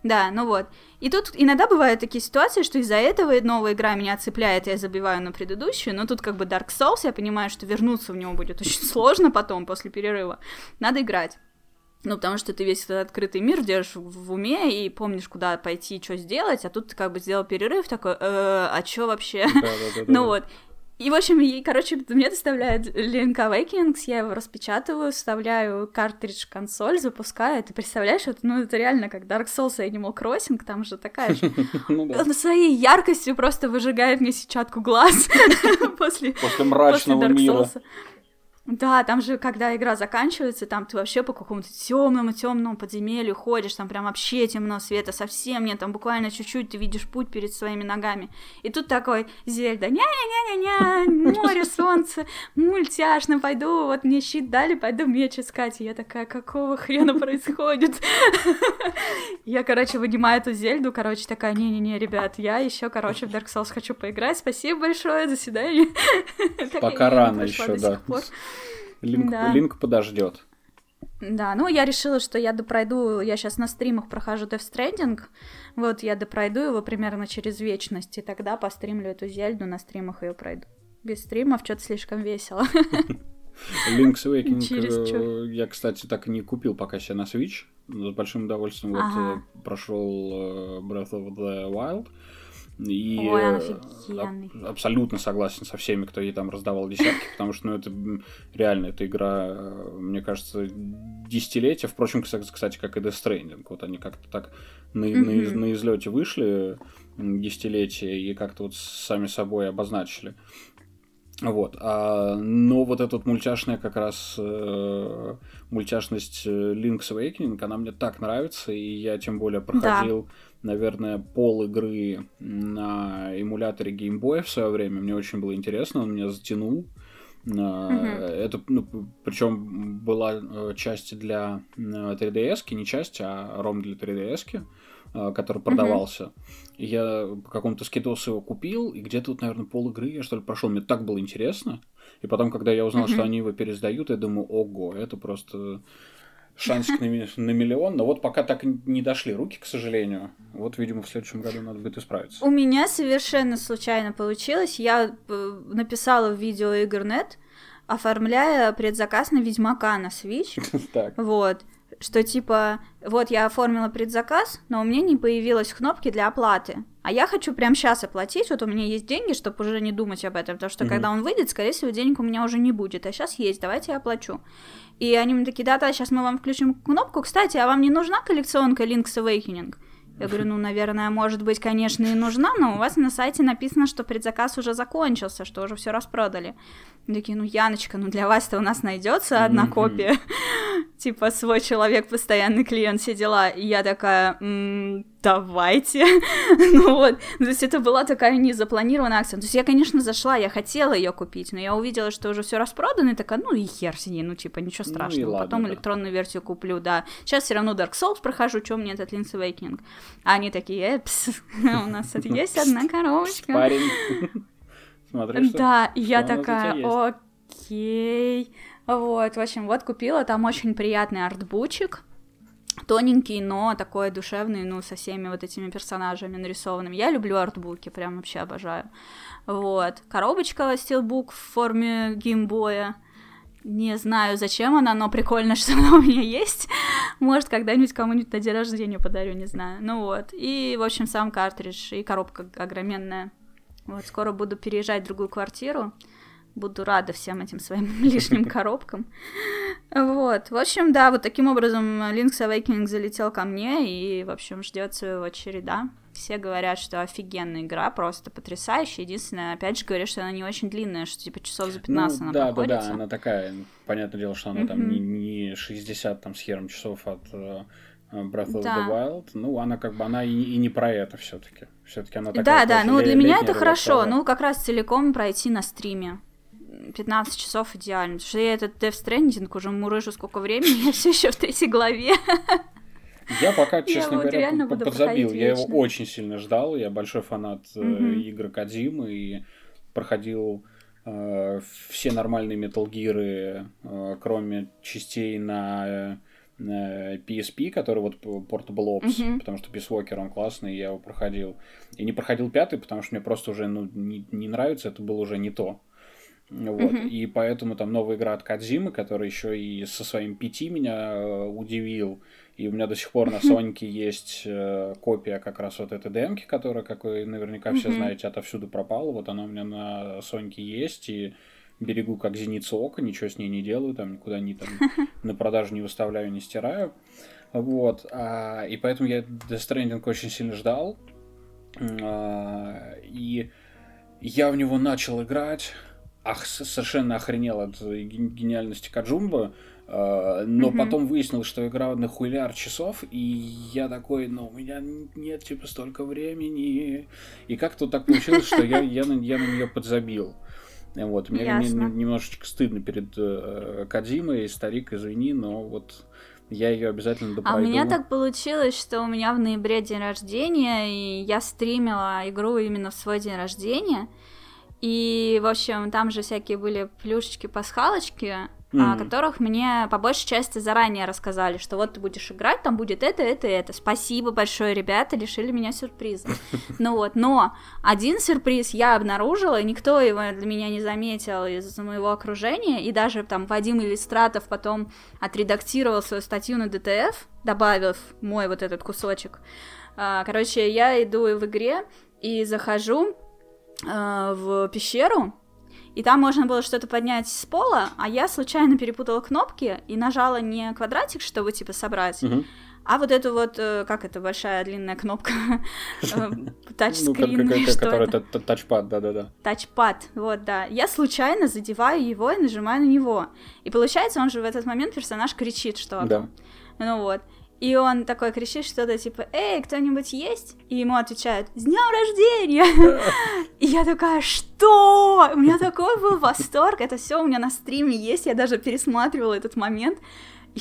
Да, ну вот. И тут иногда бывают такие ситуации, что из-за этого новая игра меня цепляет, я забиваю на предыдущую, но тут как бы Dark Souls, я понимаю, что вернуться в него будет очень сложно потом, после перерыва. Надо играть. Ну, потому что ты весь этот открытый мир держишь в уме и помнишь, куда пойти, что сделать, а тут ты как бы сделал перерыв такой, «Э, а что вообще? Ну вот. И, в общем, и, короче, мне доставляет Link Awakenings, я его распечатываю, вставляю картридж в консоль, запускаю. Ты представляешь, это, ну, это реально как Dark Souls и Animal Crossing, там же такая же. Ну. Он своей яркостью просто выжигает мне сетчатку глаз после, После мрачного мира. Да, там же, когда игра заканчивается, там ты вообще по какому-то темному темному подземелью ходишь, там прям вообще темно, света совсем нет, там буквально чуть-чуть ты видишь путь перед своими ногами. И тут такой Зельда, ня-ня-ня-ня-ня, море, солнце, мультяшно, пойду, вот мне щит дали, пойду меч искать. И я такая, какого хрена происходит? Я, короче, вынимаю эту Зельду, короче, такая, не-не-не, ребят, я еще, короче, в Dark Souls хочу поиграть, спасибо большое, до свидания. Пока рано еще, да. Линк, Да. Линк подождет. Да, ну я решила, что я допройду, я сейчас на стримах прохожу Death Stranding, вот я допройду его примерно через вечность, и тогда постримлю эту Зельду, на стримах ее пройду. Без стримов что-то слишком весело. Link's Awakening э, я, кстати, так и не купил пока себе на Switch. Но с большим удовольствием вот Ага. э, прошел э, Breath of the Wild. И Ой, он э, офигенный. аб- абсолютно согласен со всеми, кто ей там раздавал десятки, потому что, ну, это реально, эта игра, э, мне кажется, десятилетия. Впрочем, кс- кстати, как и Death Stranding. Вот они как-то так на, Мгм. на излете вышли десятилетия и как-то вот сами собой обозначили. Вот. А, но вот эта вот мультяшная как раз э, мультяшность э, Link's Awakening, она мне так нравится, и я тем более проходил, наверное, пол игры на эмуляторе Game Boy в свое время. Мне очень было интересно, он меня затянул. Мгм. Это, ну, причем была э, часть для э, 3DS, не часть, а ром для 3DS, э, который продавался. И я по какому-то скидосу его купил, и где-то вот, наверное, пол игры я, что ли, прошел. Мне так было интересно. И потом, когда я узнал, что Мгм. они его пересдают, я думаю, ого, это просто шансик на, на миллион. Но вот пока так не дошли руки, к сожалению. Вот, видимо, в следующем году надо будет исправиться. У меня совершенно случайно получилось. Я э, написала в видео Игрнет, оформляя предзаказ на Ведьмака на Switch. Так. Вот. Что типа, вот я оформила предзаказ, но у меня не появилось кнопки для оплаты. А я хочу прямо сейчас оплатить, вот у меня есть деньги, чтобы уже не думать об этом, потому что Мгм. когда он выйдет, скорее всего, денег у меня уже не будет, а сейчас есть, давайте я оплачу. И они мне такие, да-да, сейчас мы вам включим кнопку. Кстати, а вам не нужна коллекционка Link's Awakening? Я говорю, ну, наверное, может быть, конечно, и нужна, но у вас на сайте написано, что предзаказ уже закончился, что уже все распродали. Они такие, ну, Яночка, ну для вас-то у нас найдется одна копия. Типа свой человек, постоянный клиент, все дела. И я такая, «М, давайте. Ну вот, то есть это была такая незапланированная акция. То есть я, конечно, зашла, я хотела ее купить, но я увидела, что уже все распродано, и такая, ну и хер с ней, ну типа ничего Ну страшного. ладно, Потом да. электронную версию куплю, да. Сейчас все равно Dark Souls прохожу, чем мне этот Link's Awakening. А они такие, э, пс, у нас тут есть одна коробочка. Парень. Смотри, что... Да, я такая, окей. Вот, в общем, вот купила, там очень приятный артбучик, тоненький, но такой душевный, ну, со всеми вот этими персонажами нарисованными. Я люблю артбуки, прям вообще обожаю. Вот, коробочка стилбук в форме геймбоя. Не знаю, зачем она, но прикольно, что она у меня есть. Может, когда-нибудь кому-нибудь на день рождения подарю, не знаю. Ну вот. И, в общем, сам картридж и коробка огроменная. Вот, скоро буду переезжать в другую квартиру. Буду рада всем этим своим лишним коробкам. Вот. В общем, да, вот таким образом Link's Awakening залетел ко мне и, в общем, ждет своего череда. Все говорят, что офигенная игра, просто потрясающая. Единственное, опять же, говорят, что она не очень длинная, что типа часов за 15 ну, она да, проходится. да, да, она такая. Понятное дело, что она там Мгм. не, не 60 там, с хером часов от э, Breath of Да. the Wild. Ну, она как бы, она и, и не про это все таки Все-таки она такая Да, да, ну для меня это хорошо. Ну, как раз целиком пройти на стриме. 15 часов идеально. Потому что я этот Death Stranding уже мурыжу сколько времени, я все еще в третьей главе. Я пока, честно вот говоря, буду подзабил. Я его вечно. очень сильно ждал. Я большой фанат игр Кадзимы. И проходил э, все нормальные Metal Gear, э, кроме частей на э, PSP, который вот Portable Ops, mm-hmm. потому что Peace Walker, он классный, я его проходил. И не проходил пятый, потому что мне просто уже ну, не, не нравится, это было уже не то. Вот. Mm-hmm. И поэтому там новая игра от Кадзимы, который еще и со своим пяти меня э, удивил. И у меня до сих пор на Сонике есть э, копия как раз вот этой демки, которая, как вы наверняка все знаете, отовсюду пропала. Вот она у меня на Сонике есть, и берегу как зеницу ока, ничего с ней не делаю, там никуда не там на продажу не выставляю, не стираю. Вот. А, и поэтому я Death Stranding очень сильно ждал. А, и я в него начал играть ах, совершенно охренел от гениальности Каджумба, э, но mm-hmm. потом выяснилось, что игра на хуляр часов, и я такой, ну, у меня нет, типа, столько времени. И как-то так получилось, что я, я, на, я на нее подзабил. Вот, мне, мне немножечко стыдно перед э, Кадзимой, старик, извини, но вот я ее обязательно допройду. А у меня так получилось, что у меня в ноябре день рождения, и я стримила игру именно в свой день рождения. И, в общем, там же всякие были плюшечки-пасхалочки, mm-hmm. о которых мне по большей части заранее рассказали, что вот ты будешь играть, там будет это, это, это. Спасибо большое, ребята, лишили меня сюрприза. Ну вот, но один сюрприз я обнаружила, и никто его для меня не заметил из моего окружения, и даже там Вадим Иллистратов потом отредактировал свою статью на ДТФ, добавив мой вот этот кусочек. А, короче, я иду в игре и захожу э, в пещеру, и там можно было что-то поднять с пола, а я случайно перепутала кнопки и нажала не квадратик, чтобы типа собрать, угу. а вот эту вот, э, как это, большая длинная кнопка, э, тачскрин, ну, которая тачпад, да-да-да. Тачпад, вот, да. Я случайно задеваю его и нажимаю на него. И получается, он же в этот момент персонаж кричит что-то. Да. Ну вот. И он такой кричит что-то типа «Эй, кто-нибудь есть?» И ему отвечают «С днем рождения!» И я такая «Что?» У меня такой был восторг, это все у меня на стриме есть, я даже пересматривала этот момент.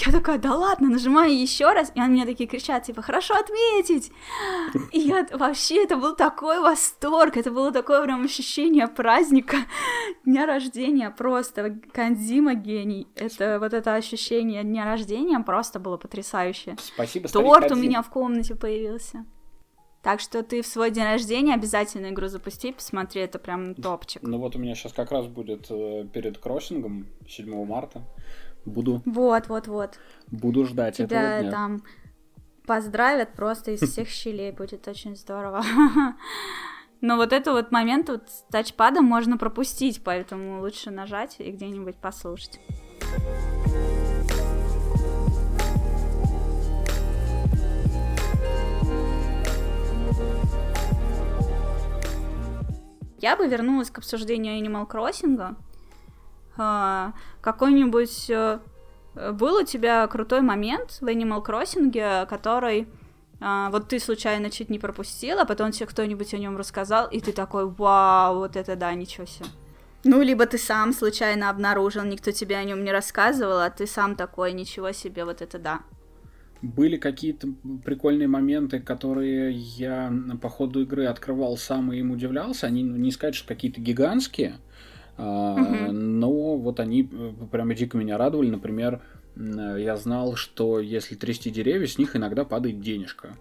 Я такая, да ладно, нажимаю еще раз, и они мне такие кричат, типа, хорошо отметить. И я вообще, это был такой восторг, это было такое прям ощущение праздника, дня рождения просто. Канзима гений. Это вот это ощущение дня рождения просто было потрясающе. Спасибо, Торт у меня в комнате появился. Так что ты в свой день рождения обязательно игру запусти, посмотри, это прям топчик. Ну вот у меня сейчас как раз будет э, перед кроссингом 7 марта. Буду. Вот, вот, вот. Буду ждать Тебя этого дня. там поздравят просто из всех щелей, будет очень здорово. Но вот этот вот момент вот с тачпадом можно пропустить, поэтому лучше нажать и где-нибудь послушать. Я бы вернулась к обсуждению Animal Crossing, какой-нибудь... Э, был у тебя крутой момент в Animal Crossing, который а, вот ты случайно чуть не пропустила, а потом тебе кто-нибудь о нем рассказал, и ты такой, вау, вот это да, ничего себе. Ну, либо ты сам случайно обнаружил, никто тебе о нем не рассказывал, а ты сам такой, ничего себе, вот это да. Были какие-то прикольные моменты, которые я по ходу игры открывал сам и им удивлялся. Они не сказать, что какие-то гигантские, Uh-huh. Но вот они э, прямо дико меня радовали. Например, я знал, что если трясти деревья, с них иногда падает денежка.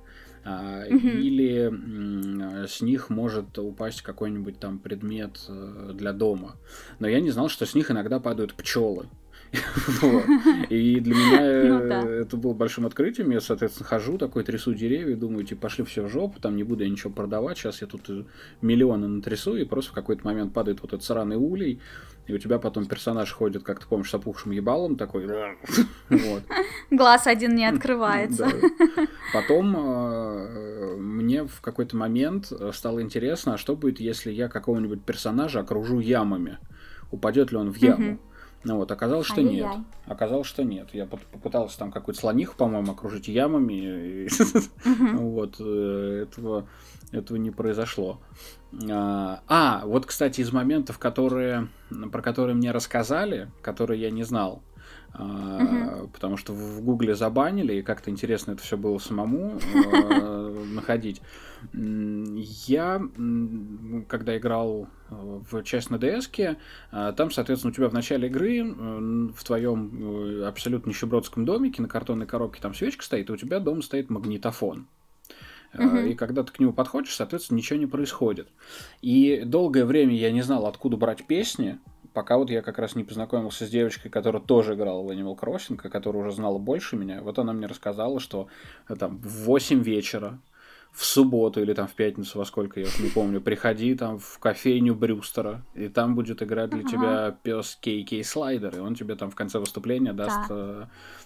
Uh-huh. Или с них может упасть какой-нибудь там предмет э, для дома. Но я не знал, что с них иногда падают пчелы. И для меня ну это было большим открытием. Я, соответственно, хожу, такой трясу деревья, думаю, типа, пошли все в жопу, там не буду я ничего продавать, сейчас я тут миллионы натрясу, и просто в какой-то момент падает вот этот сраный улей, и у тебя потом персонаж ходит, как ты помнишь, с опухшим ебалом такой. Вот. Глаз один не открывается. Потом э, мне в какой-то момент стало интересно, а что будет, если я какого-нибудь персонажа окружу ямами? Упадет ли он в яму? Ну вот, оказалось, что нет. Оказалось, что нет. Я попытался там какую-то слониху, по-моему, окружить ямами. Вот, э, этого, этого не произошло. А, а, вот, кстати, из моментов, которые, про которые мне рассказали, которые я не знал, Uh-huh. Потому что в Гугле забанили, и как-то интересно это все было самому находить. Я, когда играл в часть на DS, там, соответственно, у тебя в начале игры в твоем абсолютно нищебродском домике на картонной коробке там свечка стоит, и у тебя дома стоит магнитофон. Uh-huh. И когда ты к нему подходишь, соответственно, ничего не происходит. И долгое время я не знал, откуда брать песни, пока вот я как раз не познакомился с девочкой, которая тоже играла в Animal Crossing, которая уже знала больше меня. Вот она мне рассказала, что э, там в 8 вечера в субботу или там в пятницу, во сколько, я уж не помню, приходи там в кофейню Брюстера, и там будет играть для ага. тебя пес Кей Кей Слайдер, и он тебе там в конце выступления даст да. э,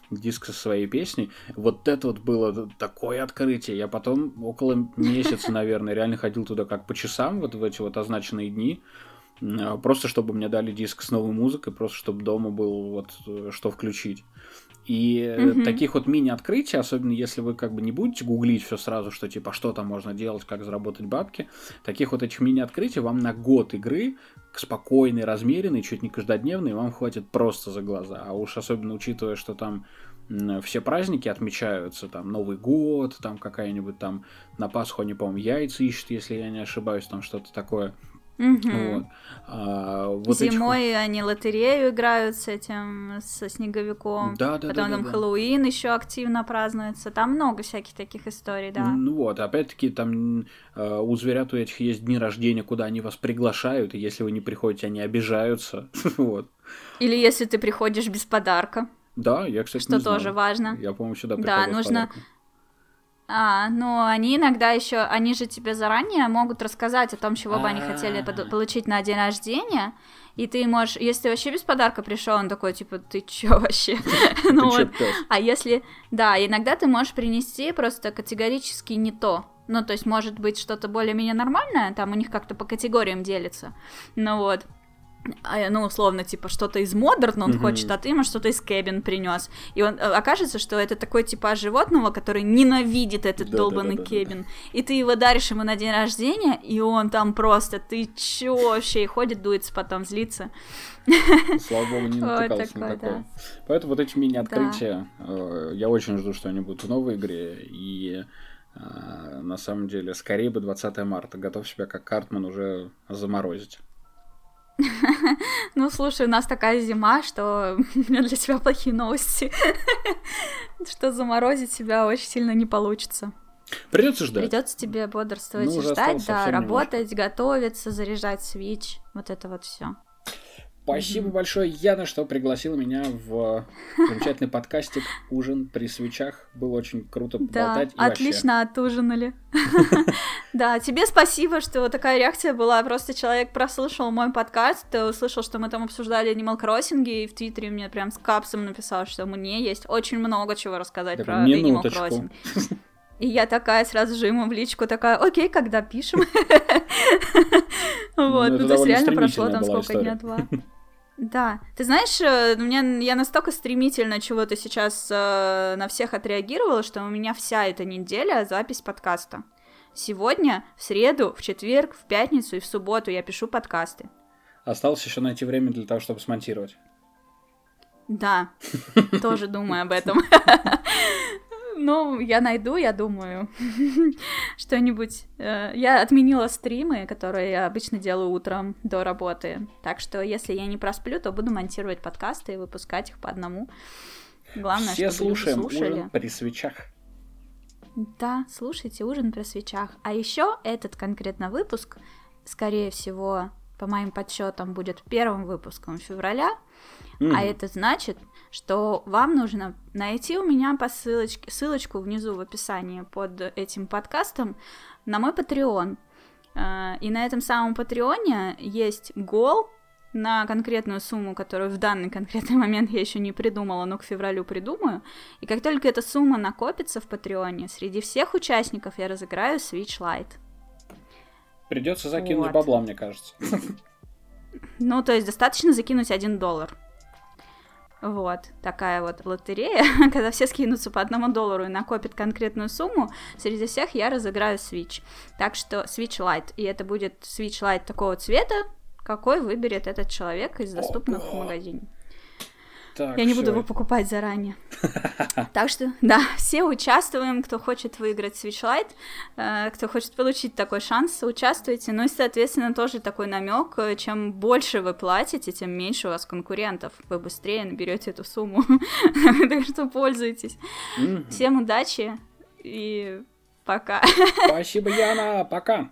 диск со своей песней. Вот это вот было такое открытие. Я потом около месяца, наверное, реально ходил туда как по часам, вот в эти вот означенные дни, э, просто чтобы мне дали диск с новой музыкой, просто чтобы дома был вот э, что включить. И угу. таких вот мини-открытий, особенно если вы как бы не будете гуглить все сразу, что типа что там можно делать, как заработать бабки, таких вот этих мини-открытий вам на год игры спокойный, размеренный, чуть не каждодневный, вам хватит просто за глаза. А уж особенно учитывая, что там все праздники отмечаются, там Новый год, там какая-нибудь там на Пасху они, по-моему, яйца ищут, если я не ошибаюсь, там что-то такое. Угу. Вот. А, вот Зимой этих... они лотерею играют с этим, со снеговиком. Да, да, Потом да, там да, Хэллоуин да. еще активно празднуется. Там много всяких таких историй, да. Ну вот, опять-таки там э, у зверят у этих есть дни рождения, куда они вас приглашают, и если вы не приходите, они обижаются. вот. Или если ты приходишь без подарка. Да, я, кстати, Что тоже важно. Я, по-моему, сюда приходил Да, нужно... Подарком а, ну они иногда еще, они же тебе заранее могут рассказать о том, чего бы они хотели получить на день рождения, и ты можешь, если ты вообще без подарка пришел, он такой, типа, ты чё вообще? ну вот. А если, да, иногда ты можешь принести просто категорически не то. Ну, то есть, может быть, что-то более-менее нормальное, там у них как-то по категориям делится. Ну вот. А, ну, условно, типа, что-то из модерн он mm-hmm. хочет, а ты ему что-то из кэбин принес. И он э, окажется, что это такой типаж животного, который ненавидит этот да, долбанный да, да, кэбин. Да, да. И ты его даришь ему на день рождения, и он там просто, ты чё вообще, и ходит, дуется, потом злится. Слава богу, не натыкался на такое. Поэтому вот эти мини-открытия, э, я очень жду, что они будут в новой игре, и э, на самом деле, скорее бы 20 марта. Готов себя как Картман уже заморозить. Ну, слушай, у нас такая зима, что у меня для тебя плохие новости. Что заморозить себя очень сильно не получится. Придется ждать. Придется тебе бодрствовать ну, и ждать, да, работать, готовиться, заряжать свич, вот это вот все. Спасибо mm-hmm. большое, Яна, что пригласила меня в замечательный подкастик «Ужин при свечах». Было очень круто поболтать. Да, отлично отужинали. Да, тебе спасибо, что такая реакция была. Просто человек прослушал мой подкаст, услышал, что мы там обсуждали Animal Crossing, и в Твиттере мне прям с капсом написал, что мне есть очень много чего рассказать про Animal Crossing. И я такая сразу же ему в личку такая, окей, когда пишем. Ну, вот, ну то есть реально прошло там сколько дня, два. Да, ты знаешь, э, у меня я настолько стремительно чего-то сейчас э, на всех отреагировала, что у меня вся эта неделя запись подкаста. Сегодня, в среду, в четверг, в пятницу и в субботу я пишу подкасты. Осталось еще найти время для того, чтобы смонтировать. Да, тоже думаю об этом. Ну, я найду, я думаю, что-нибудь. Э, я отменила стримы, которые я обычно делаю утром до работы. Так что, если я не просплю, то буду монтировать подкасты и выпускать их по одному. Главное, Все чтобы слушаем люди слушали. ужин при свечах. Да, слушайте ужин при свечах. А еще этот конкретно выпуск, скорее всего, по моим подсчетам, будет первым выпуском февраля. Mm. А это значит, что вам нужно найти у меня по ссылочке, ссылочку внизу в описании под этим подкастом на мой Patreon. А, и на этом самом Патреоне есть гол на конкретную сумму, которую в данный конкретный момент я еще не придумала, но к февралю придумаю. И как только эта сумма накопится в Патреоне, среди всех участников я разыграю Switch Lite. Придется закинуть вот. бабла, мне кажется. Ну, то есть достаточно закинуть один доллар. Вот, такая вот лотерея, когда все скинутся по одному доллару и накопят конкретную сумму, среди всех я разыграю Switch. Так что Switch Lite, и это будет Switch Lite такого цвета, какой выберет этот человек из доступных в магазине. Так, Я не всё. буду его покупать заранее. Так что, да, все участвуем, кто хочет выиграть Switch Lite, э, кто хочет получить такой шанс, участвуйте. Ну и, соответственно, тоже такой намек, э, чем больше вы платите, тем меньше у вас конкурентов, вы быстрее наберете эту сумму. Так что пользуйтесь. Всем удачи и пока. Спасибо, Яна. Пока.